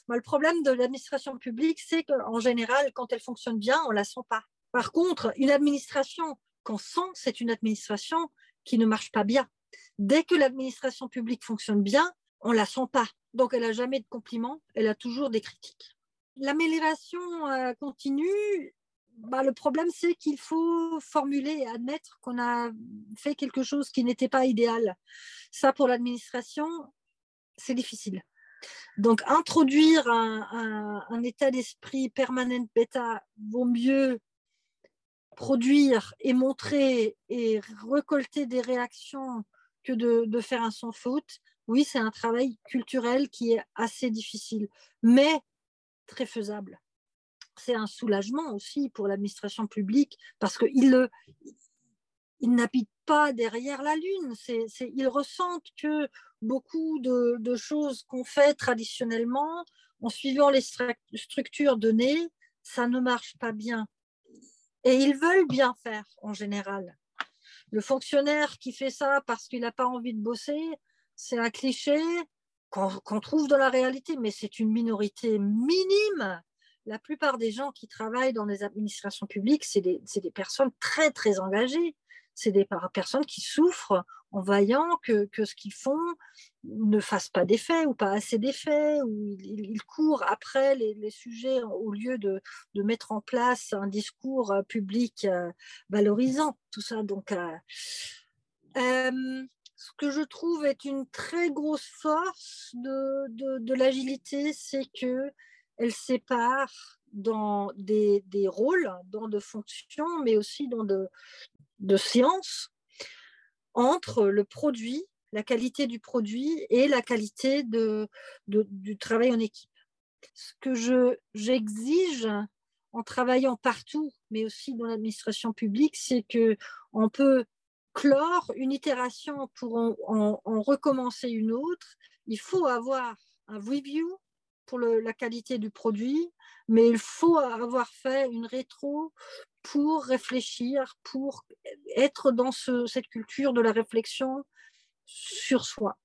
Moi, le problème de l'administration publique, c'est qu'en général, quand elle fonctionne bien, on ne la sent pas. Par contre, une administration qu'on sent, c'est une administration qui ne marche pas bien. Dès que l'administration publique fonctionne bien, on la sent pas. Donc, elle n'a jamais de compliments, elle a toujours des critiques. L'amélioration euh, continue, bah, le problème, c'est qu'il faut formuler et admettre qu'on a fait quelque chose qui n'était pas idéal. Ça, pour l'administration, c'est difficile. Donc, introduire un, un, un état d'esprit permanent bêta vaut mieux produire et montrer et récolter des réactions de, faire un sans faute. Oui, c'est un travail culturel qui est assez difficile, mais très faisable. C'est un soulagement aussi pour l'administration publique parce qu'ils il n'habitent pas derrière la Lune. C'est, ils ressentent que beaucoup de choses qu'on fait traditionnellement, en suivant les structures données, ça ne marche pas bien. Et ils veulent bien faire en général. Le fonctionnaire qui fait ça parce qu'il n'a pas envie de bosser, c'est un cliché. qu'on trouve dans la réalité, mais c'est une minorité minime. La plupart des gens qui travaillent dans les administrations publiques, c'est des, des, personnes très, très engagées. C'est des personnes qui souffrent en voyant que, que ce qu'ils font ne fasse pas d'effet ou pas assez d'effet, ou ils, courent après les, sujets au lieu de, de, mettre en place un discours euh, public euh, valorisant tout ça. Donc, euh, ce que je trouve est une très grosse force de, de, de l'agilité, c'est que elle sépare dans des, des, rôles, dans de fonctions, mais aussi dans de, de sciences entre le produit, la qualité du produit et la qualité de, du travail en équipe. Ce que je, j'exige en travaillant partout, mais aussi dans l'administration publique, c'est que on peut clore une itération pour en, recommencer une autre. Il faut avoir un review pour la qualité du produit, mais il faut avoir fait une rétro pour réfléchir, pour être dans cette culture de la réflexion sur soi.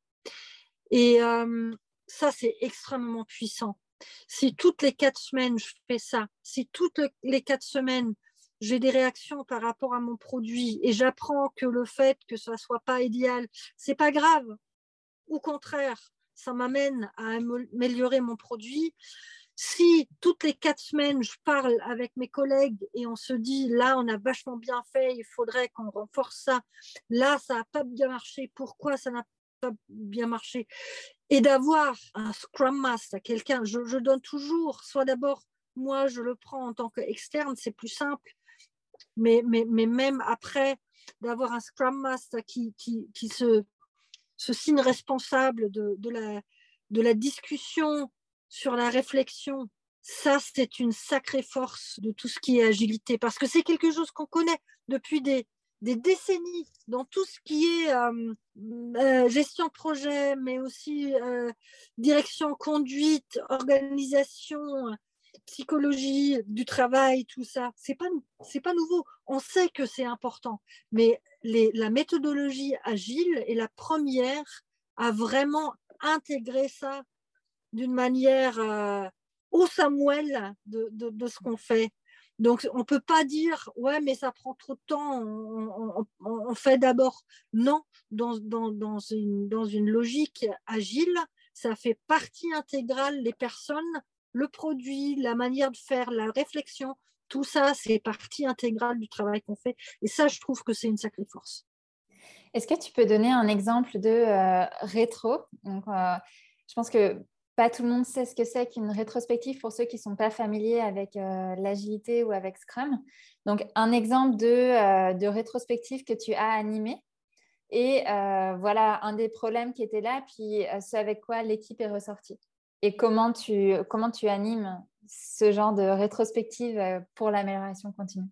Et euh, ça, c'est extrêmement puissant. Si toutes les quatre semaines, je fais ça, si toutes les quatre semaines, j'ai des réactions par rapport à mon produit et j'apprends que le fait que ça soit pas idéal, c'est pas grave. Au contraire, ça m'amène à améliorer mon produit si toutes les quatre semaines, je parle avec mes collègues et on se dit, là, on a vachement bien fait, il faudrait qu'on renforce ça, là, ça n'a pas bien marché, pourquoi ça n'a pas bien marché? Et d'avoir un Scrum Master, quelqu'un, je, donne toujours, soit d'abord, moi, je le prends en tant qu'externe, c'est plus simple, mais, mais, même après, d'avoir un Scrum Master qui, qui, se, signe responsable de, la, de la discussion sur la réflexion, ça, c'est une sacrée force de tout ce qui est agilité, parce que c'est quelque chose qu'on connaît depuis des, décennies dans tout ce qui est euh, euh, gestion de projet, mais aussi euh, direction, conduite, organisation, psychologie du travail, tout ça. C'est pas c'est pas nouveau. On sait que c'est important, mais la méthodologie agile est la première à vraiment intégrer ça d'une manière euh, au Samuel de, de, ce qu'on fait. Donc, on ne peut pas dire, ouais, mais ça prend trop de temps, on, fait d'abord. Non, dans, dans, dans, une, dans une logique agile, ça fait partie intégrale, les personnes, le produit, la manière de faire, la réflexion, tout ça, c'est partie intégrale du travail qu'on fait. Et ça, je trouve que c'est une sacrée force. Est-ce que tu peux donner un exemple de euh, rétro? Donc, euh, Je pense que pas tout le monde sait ce que c'est qu'une rétrospective pour ceux qui ne sont pas familiers avec euh, l'agilité ou avec Scrum. Donc, un exemple de, euh, de, rétrospective que tu as animé. Et euh, voilà un des problèmes qui était là, puis ce avec quoi l'équipe est ressortie. Et comment tu, comment tu animes ce genre de rétrospective pour l'amélioration continue?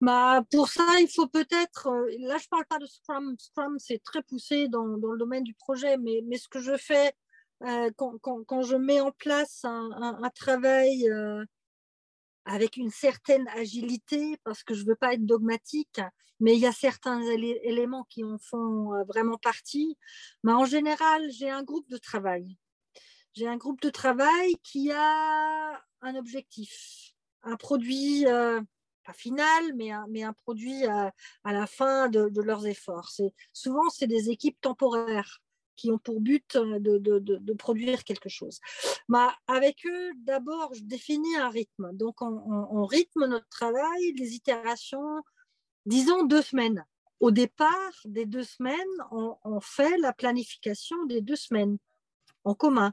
Bah, pour ça, il faut peut-être, là je ne parle pas de Scrum, Scrum c'est très poussé dans, dans, le domaine du projet, mais, mais ce que je fais euh, quand, je mets en place un, travail euh, avec une certaine agilité, parce que je ne veux pas être dogmatique, mais il y a certains éléments qui en font euh, vraiment partie. Mais en général, j'ai un groupe de travail. J'ai un groupe de travail qui a un objectif, un produit, pas final, mais un, produit à, la fin de leurs efforts. Souvent, c'est des équipes temporaires qui ont pour but euh, de, de, de, produire quelque chose. Bah, avec eux, d'abord, je définis un rythme. Donc, on, rythme notre travail, les itérations, disons deux semaines. Au départ des deux semaines, on, fait la planification des deux semaines en commun,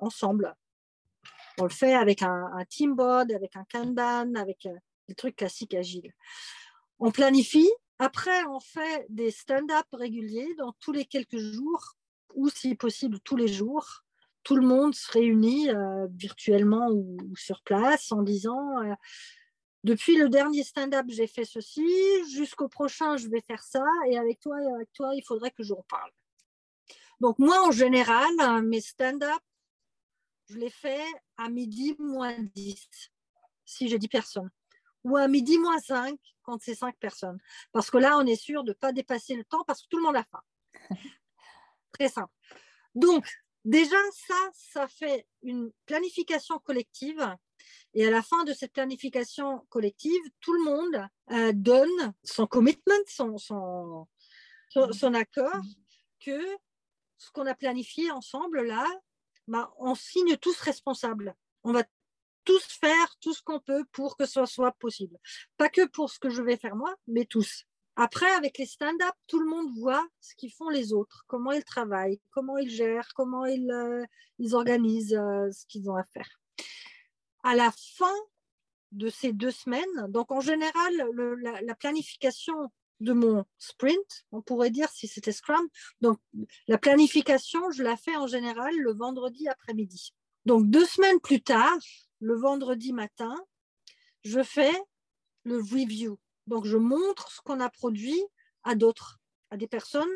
ensemble. On le fait avec un, un team board, avec un Kanban, avec euh, des trucs classiques agiles. On planifie, après, on fait des stand-up réguliers dans tous les quelques jours, ou si possible tous les jours. Tout le monde se réunit euh, virtuellement ou, sur place en disant euh, depuis le dernier stand-up, j'ai fait ceci, jusqu'au prochain, je vais faire ça, et avec toi, et avec toi, il faudrait que j'en parle. Donc moi, en général, mes stand-up, je les fais à midi moins 10, si j'ai 10 personnes ou à midi moins 5 quand c'est 5 personnes. Parce que là, on est sûr de ne pas dépasser le temps parce que tout le monde a faim. [laughs] Très simple. Donc, déjà, ça, ça fait une planification collective. Et à la fin de cette planification collective, tout le monde euh, donne son commitment, son, son, son, accord, que ce qu'on a planifié ensemble là, bah, on signe tous responsables. On va tous faire tout ce qu'on peut pour que ce soit possible. Pas que pour ce que je vais faire moi, mais tous. Après, avec les stand-up, tout le monde voit ce qu'ils font les autres, comment ils travaillent, comment ils gèrent, comment ils, euh, ils organisent euh, ce qu'ils ont à faire. À la fin de ces deux semaines, donc en général, la, planification de mon sprint, on pourrait dire si c'était Scrum, donc la planification, je la fais en général le vendredi après-midi. Donc deux semaines plus tard, le vendredi matin, je fais le review. Donc, je montre ce qu'on a produit à d'autres, à des personnes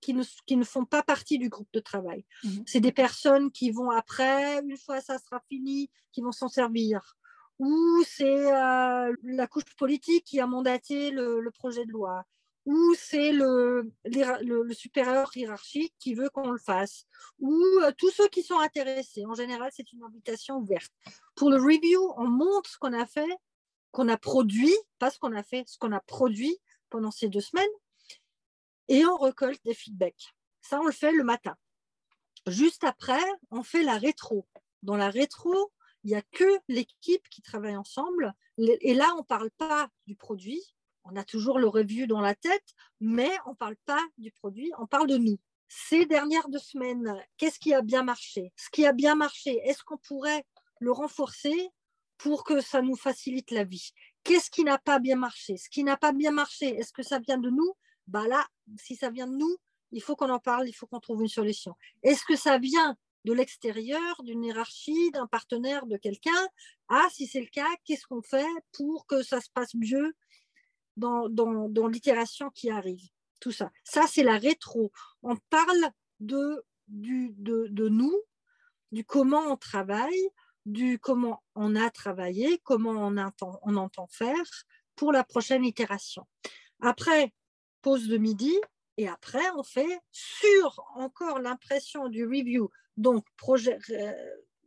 qui ne, qui ne font pas partie du groupe de travail. Mhm. C'est des personnes qui vont après, une fois ça sera fini, qui vont s'en servir. Ou c'est euh, la couche politique qui a mandaté le, projet de loi. Ou c'est le, supérieur hiérarchique qui veut qu'on le fasse. Ou euh, tous ceux qui sont intéressés. En général, c'est une invitation ouverte. Pour le review, on montre ce qu'on a fait qu'on a produit, pas ce qu'on a fait, ce qu'on a produit pendant ces deux semaines, et on récolte des feedbacks. Ça, on le fait le matin. Juste après, on fait la rétro. Dans la rétro, il n'y a que l'équipe qui travaille ensemble. Et là, on ne parle pas du produit. On a toujours le review dans la tête, mais on ne parle pas du produit, on parle de nous. Ces dernières deux semaines, qu'est-ce qui a bien marché? Ce qui a bien marché, est-ce qu'on pourrait le renforcer pour que ça nous facilite la vie? Qu'est-ce qui n'a pas bien marché? Ce qui n'a pas bien marché, est-ce que ça vient de nous? Bah là, si ça vient de nous, il faut qu'on en parle, il faut qu'on trouve une solution. Est-ce que ça vient de l'extérieur, d'une hiérarchie, d'un partenaire, de quelqu'un? Ah, si c'est le cas, qu'est-ce qu'on fait pour que ça se passe mieux? Dans, dans, l'itération qui arrive Tout ça. Ça, c'est la rétro. On parle de, du, de, de nous, du comment on travaille, du comment on a travaillé, comment on entend, on entend faire pour la prochaine itération. Après, pause de midi, et après, on fait sur encore l'impression du review, donc projet,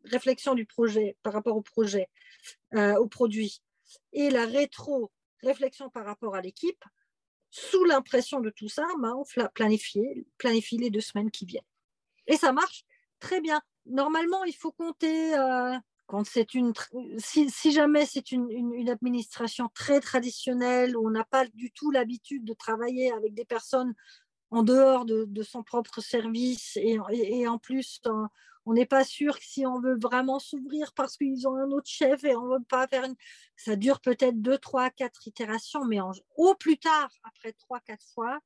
réflexion du projet par rapport au projet, euh, au produit, et la rétro, réflexion par rapport à l'équipe, sous l'impression de tout ça, ben, on planifie, les deux semaines qui viennent. Et ça marche très bien normalement, il faut compter euh, quand c'est une, si, jamais c'est une, administration très traditionnelle où on n'a pas du tout l'habitude de travailler avec des personnes en dehors de, son propre service et, en plus on n'est pas sûr que si on veut vraiment s'ouvrir parce qu'ils ont un autre chef et on veut pas faire une... ça dure peut-être deux, trois, quatre itérations, mais au plus tard, après trois, quatre fois,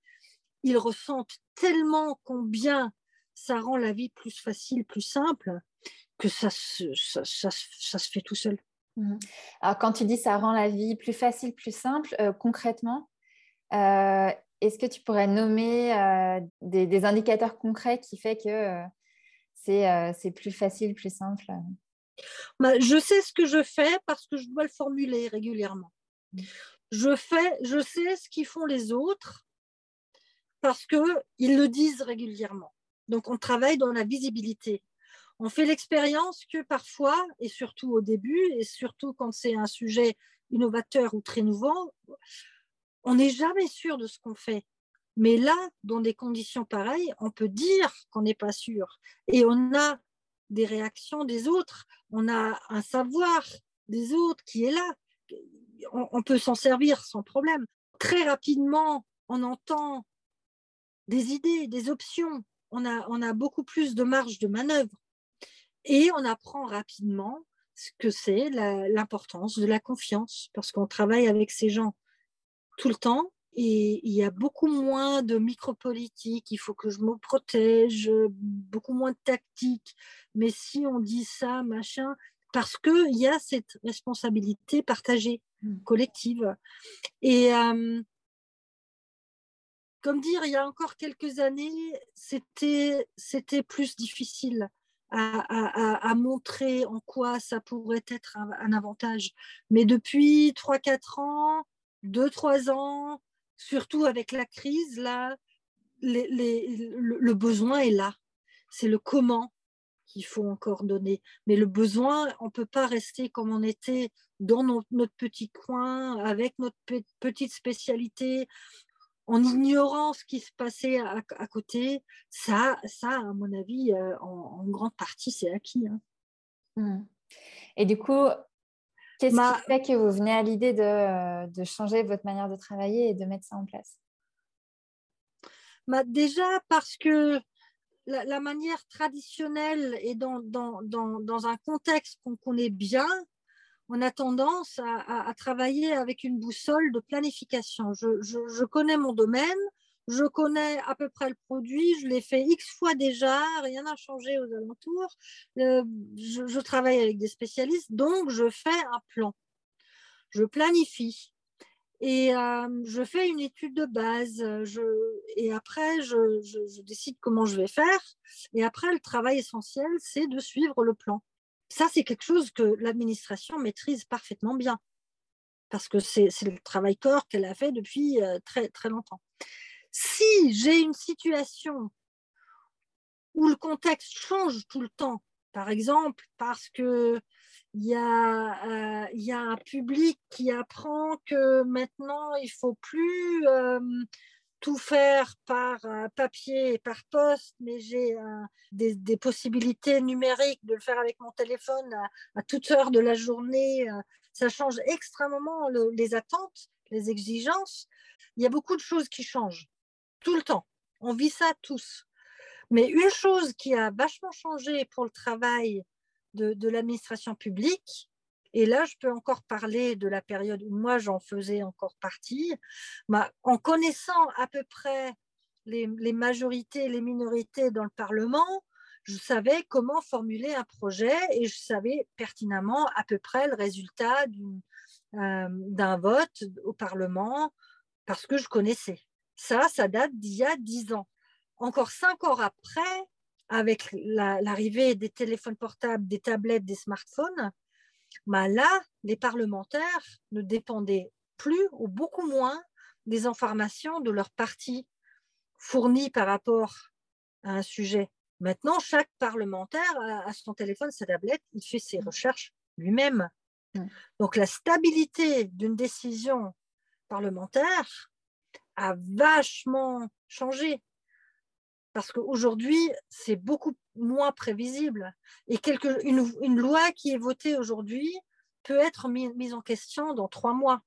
ils ressentent tellement combien ça rend la vie plus facile, plus simple, que ça se, fait tout seul. Mmh. Alors, quand tu dis ça rend la vie plus facile, plus simple, euh, concrètement, euh, est-ce que tu pourrais nommer euh, des, indicateurs concrets qui fait que c'est plus facile, plus simple bah, Je sais ce que je fais parce que je dois le formuler régulièrement. Mmh. Je, fais, je sais ce qu'ils font les autres parce qu'ils le disent régulièrement. Donc, on travaille dans la visibilité. On fait l'expérience que parfois, et surtout au début, et surtout quand c'est un sujet innovateur ou très nouveau, on n'est jamais sûr de ce qu'on fait. Mais là, dans des conditions pareilles, on peut dire qu'on n'est pas sûr. Et on a des réactions des autres, on a un savoir des autres qui est là. On, peut s'en servir sans problème. Très rapidement, on entend des idées, des options, on a, beaucoup plus de marge de manœuvre. Et on apprend rapidement ce que c'est l'importance de la confiance, parce qu'on travaille avec ces gens tout le temps et il y a beaucoup moins de micropolitique, il faut que je me protège, beaucoup moins de tactique. Mais si on dit ça, machin, parce qu'il y a cette responsabilité partagée, mmh. collective. Et, euh, comme dire, il y a encore quelques années, c'était, c'était plus difficile à, montrer en quoi ça pourrait être un, avantage. Mais depuis 3-4 ans, 2-3 ans, surtout avec la crise, là, le, besoin est là. C'est le comment. qu'il faut encore donner. Mais le besoin, on ne peut pas rester comme on était dans notre petit coin, avec notre petite spécialité, en ignorant ce qui se passait à, côté. Ça, ça, à mon avis, euh, en, grande partie, c'est acquis. Hein. Mmh. Et du coup, qu'est-ce qui fait que vous venez à l'idée de, de, changer votre manière de travailler et de mettre ça en place? Bah, Déjà parce que la, manière traditionnelle et dans, dans, dans, dans un contexte qu'on connaît bien, on a tendance à, travailler avec une boussole de planification. Je, je, connais mon domaine, je connais à peu près le produit, je l'ai fait X fois déjà, rien n'a changé aux alentours. Euh, je, travaille avec des spécialistes, donc je fais un plan. Je planifie et euh, je fais une étude de base. Et après, je, je, décide comment je vais faire. Et après, le travail essentiel, c'est de suivre le plan. Ça, c'est quelque chose que l'administration maîtrise parfaitement bien. Parce que c'est le travail corps qu'elle a fait depuis euh, très, très longtemps. Si j'ai une situation où le contexte change tout le temps, par exemple, parce que il y, a, euh, un public qui apprend que maintenant, il faut plus euh, tout faire par euh, papier et par poste, mais j'ai des, des, possibilités numériques de le faire avec mon téléphone à, toute heure de la journée. ça change extrêmement les attentes, les exigences. Il y a beaucoup de choses qui changent tout le temps. On vit ça tous. Mais une chose qui a vachement changé pour le travail de, l'administration publique, et là, je peux encore parler de la période où moi, j'en faisais encore partie. Bah, en connaissant à peu près les, majorités et les minorités dans le Parlement, je savais comment formuler un projet et je savais pertinemment à peu près le résultat euh, d'un vote au Parlement parce que je connaissais. Ça, ça date d'il y a dix ans. Encore cinq ans après, avec l'arrivée des téléphones portables, des tablettes, des smartphones, bah là, les parlementaires ne dépendaient plus ou beaucoup moins des informations de leur parti fournies par rapport à un sujet. Maintenant, chaque parlementaire a son téléphone, sa tablette, il fait ses recherches lui-même. Donc la stabilité d'une décision parlementaire a vachement changé parce qu'aujourd'hui, c'est beaucoup moins prévisible. Et quelque, une, loi qui est votée aujourd'hui peut être mise en question dans trois mois.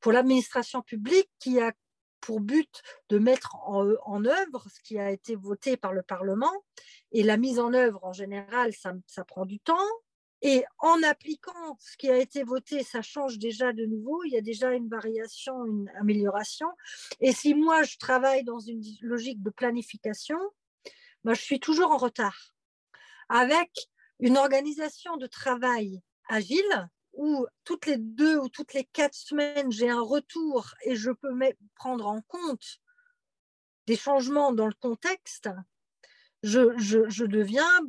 Pour l'administration publique qui a pour but de mettre en, en, œuvre ce qui a été voté par le Parlement, et la mise en œuvre en général, ça, ça prend du temps, et en appliquant ce qui a été voté, ça change déjà de nouveau. Il y a déjà une variation, une amélioration. Et si moi, je travaille dans une logique de planification, moi, je suis toujours en retard. Avec une organisation de travail agile, où toutes les deux ou toutes les quatre semaines, j'ai un retour et je peux prendre en compte des changements dans le contexte, je, je deviens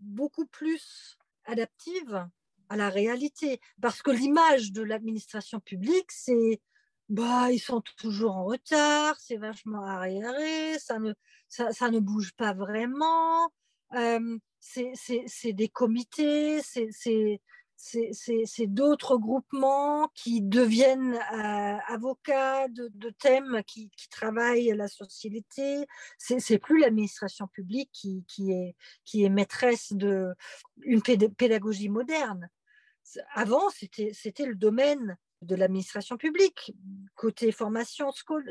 beaucoup plus adaptive à la réalité. Parce que l'image de l'administration publique, c'est bah, ils sont toujours en retard, c'est vachement arriéré, ça ne, ça, ne bouge pas vraiment, euh, c'est des comités, c'est c'est d'autres groupements qui deviennent euh, avocats de, thèmes qui, travaillent la société. C'est plus l'administration publique qui, qui, est, qui est maîtresse d'une pédagogie moderne. Avant, c'était le domaine de l'administration publique, côté formation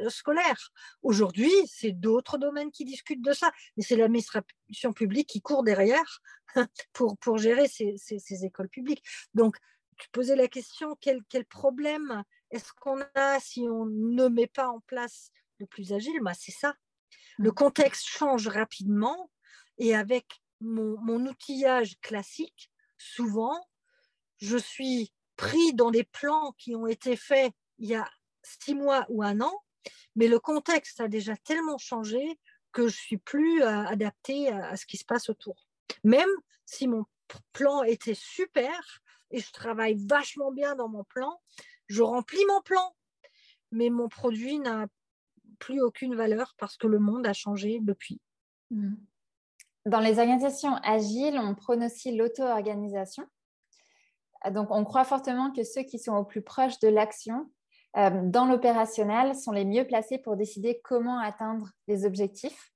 scolaire. Aujourd'hui, c'est d'autres domaines qui discutent de ça, mais c'est l'administration publique qui court derrière [laughs] pour, pour gérer ces, ces, écoles publiques. Donc, tu posais la question, quel, quel problème est-ce qu'on a si on ne met pas en place le plus agile? Bah, C'est ça. Le mmh. contexte change rapidement et avec mon, mon outillage classique, souvent, je suis pris dans des plans qui ont été faits il y a six mois ou un an, mais le contexte a déjà tellement changé que je suis plus euh, adaptée à, ce qui se passe autour. Même si mon plan était super et je travaille vachement bien dans mon plan, je remplis mon plan, mais mon produit n'a plus aucune valeur parce que le monde a changé depuis. Mmh. Dans les organisations agiles, on prône aussi l'auto-organisation. Donc, on croit fortement que ceux qui sont au plus proche de l'action euh, dans l'opérationnel sont les mieux placés pour décider comment atteindre les objectifs.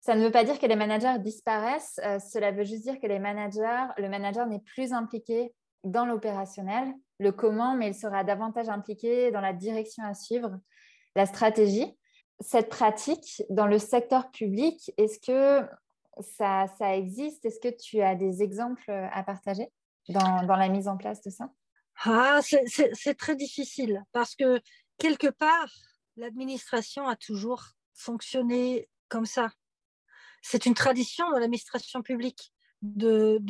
Ça ne veut pas dire que les managers disparaissent, euh, cela veut juste dire que les managers, le manager n'est plus impliqué dans l'opérationnel, le comment, mais il sera davantage impliqué dans la direction à suivre, la stratégie. Cette pratique dans le secteur public, est-ce que ça, ça existe? Est-ce que tu as des exemples à partager? Dans, la mise en place de ça? Ah, c'est très difficile parce que quelque part, l'administration a toujours fonctionné comme ça. C'est une tradition dans l'administration publique. De,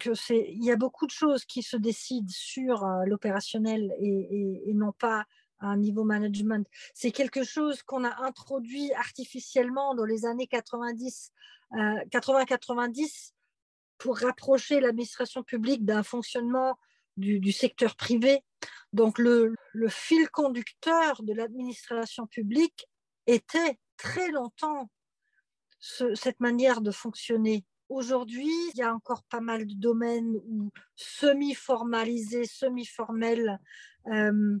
que c'est il y a beaucoup de choses qui se décident sur euh, l'opérationnel et, non pas à un niveau management. C'est quelque chose qu'on a introduit artificiellement dans les années 90, 80-90 euh, pour rapprocher l'administration publique d'un fonctionnement du, secteur privé. Donc le, fil conducteur de l'administration publique était très longtemps cette manière de fonctionner. Aujourd'hui, il y a encore pas mal de domaines où semi-formalisé, semi-formel, euh,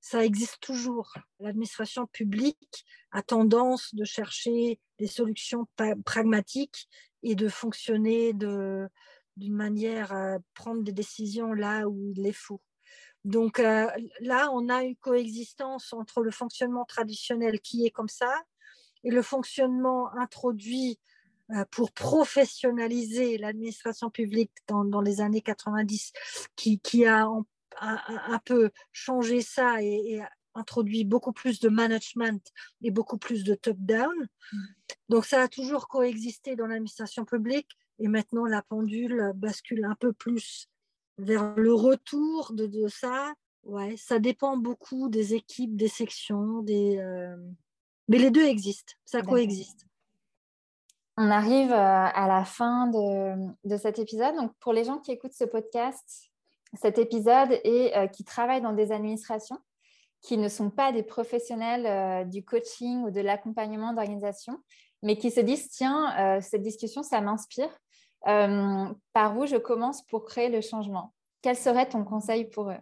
ça existe toujours. L'administration publique a tendance de chercher des solutions pragmatiques et de fonctionner de, d'une manière à prendre des décisions là où il est faut. Donc euh, là, on a une coexistence entre le fonctionnement traditionnel qui est comme ça et le fonctionnement introduit euh, pour professionnaliser l'administration publique dans, les années 90, qui, a un, peu changé ça et, et, introduit beaucoup plus de management et beaucoup plus de top-down. Mmh. Donc ça a toujours coexisté dans l'administration publique et maintenant, la pendule bascule un peu plus vers le retour de, ça. Ouais, ça dépend beaucoup des équipes, des sections, des, euh, mais les deux existent, ça coexiste. On arrive euh, à la fin de, cet épisode. Donc, pour les gens qui écoutent ce podcast, cet épisode et euh, qui travaillent dans des administrations, qui ne sont pas des professionnels du coaching ou de l'accompagnement d'organisation, mais qui se disent, tiens, cette discussion, ça m'inspire. Euh, par où je commence pour créer le changement? Quel serait ton conseil pour eux?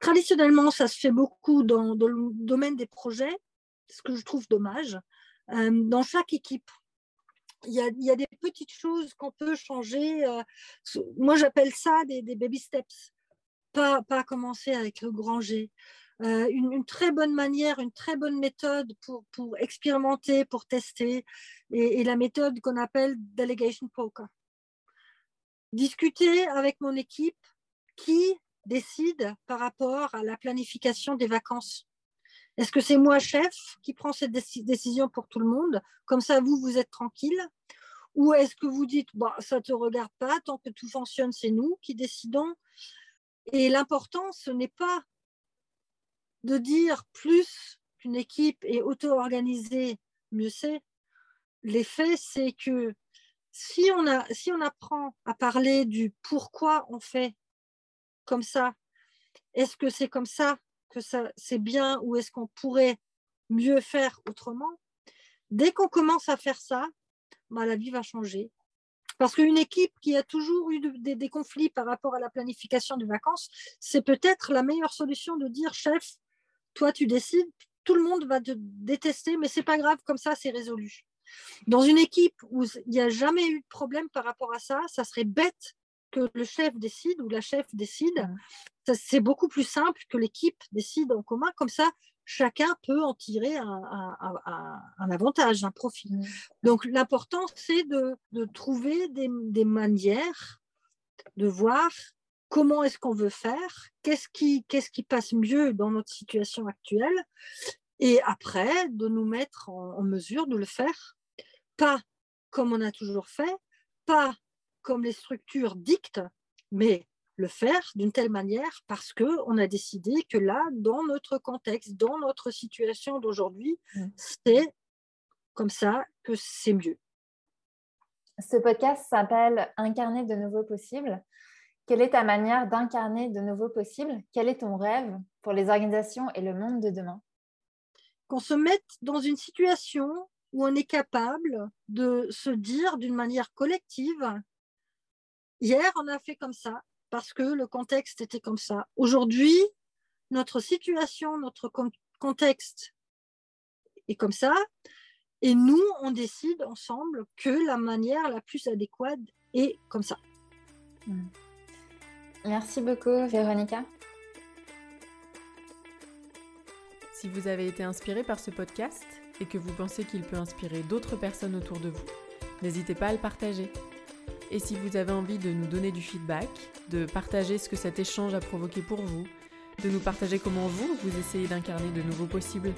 Traditionnellement, ça se fait beaucoup dans, le domaine des projets, ce que je trouve dommage. Euh, dans chaque équipe, il y, a, des petites choses qu'on peut changer. Euh, moi, j'appelle ça des, baby steps. Pas, commencer avec le grand G. Une, très bonne manière, une très bonne méthode pour, pour expérimenter, pour tester, et, la méthode qu'on appelle delegation poker. Discuter avec mon équipe qui décide par rapport à la planification des vacances. Est-ce que c'est moi, chef, qui prend cette décision pour tout le monde? Comme ça, vous, vous êtes tranquille Ou est-ce que vous dites, bah, ça ne te regarde pas, tant que tout fonctionne, c'est nous qui décidons Et l'important, ce n'est pas de dire plus qu'une équipe est auto-organisée, mieux c'est. L'effet, c'est que si on, apprend à parler du pourquoi on fait comme ça, est-ce que c'est comme ça que ça c'est bien ou est-ce qu'on pourrait mieux faire autrement? Dès qu'on commence à faire ça, bah, la vie va changer. Parce qu'une équipe qui a toujours eu des, conflits par rapport à la planification de vacances, c'est peut-être la meilleure solution de dire, chef, toi tu décides, tout le monde va te détester, mais c'est pas grave, comme ça c'est résolu. Dans une équipe où il n'y a jamais eu de problème par rapport à ça, ça serait bête que le chef décide ou la chef décide. C'est beaucoup plus simple que l'équipe décide en commun. Comme ça, chacun peut en tirer un, avantage, un profit. Donc l'important, c'est de, trouver des, des, manières de voir comment est-ce qu'on veut faire, qu'est-ce qui, qu'est-ce qui passe mieux dans notre situation actuelle, et après de nous mettre en, mesure de le faire, pas comme on a toujours fait, pas comme les structures dictent, mais le faire d'une telle manière parce qu'on a décidé que là, dans notre contexte, dans notre situation d'aujourd'hui, mmh. c'est comme ça que c'est mieux. Ce podcast s'appelle Incarner de nouveaux possibles. Quelle est ta manière d'incarner de nouveaux possibles? Quel est ton rêve pour les organisations et le monde de demain? Qu'on se mette dans une situation où on est capable de se dire d'une manière collective, hier on a fait comme ça, parce que le contexte était comme ça. Aujourd'hui, notre situation, notre contexte est comme ça, et nous, on décide ensemble que la manière la plus adéquate est comme ça. Hmm. Merci beaucoup, Véronica. Si vous avez été inspiré par ce podcast et que vous pensez qu'il peut inspirer d'autres personnes autour de vous, n'hésitez pas à le partager. Et si vous avez envie de nous donner du feedback, de partager ce que cet échange a provoqué pour vous, de nous partager comment vous, vous essayez d'incarner de nouveaux possibles,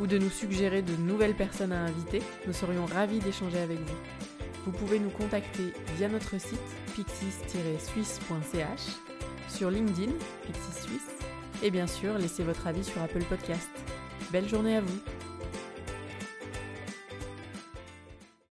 ou de nous suggérer de nouvelles personnes à inviter, nous serions ravis d'échanger avec vous. Vous pouvez nous contacter via notre site pixis-suisse.ch, sur LinkedIn, Pixis Suisse, et bien sûr laissez votre avis sur Apple Podcast. Belle journée à vous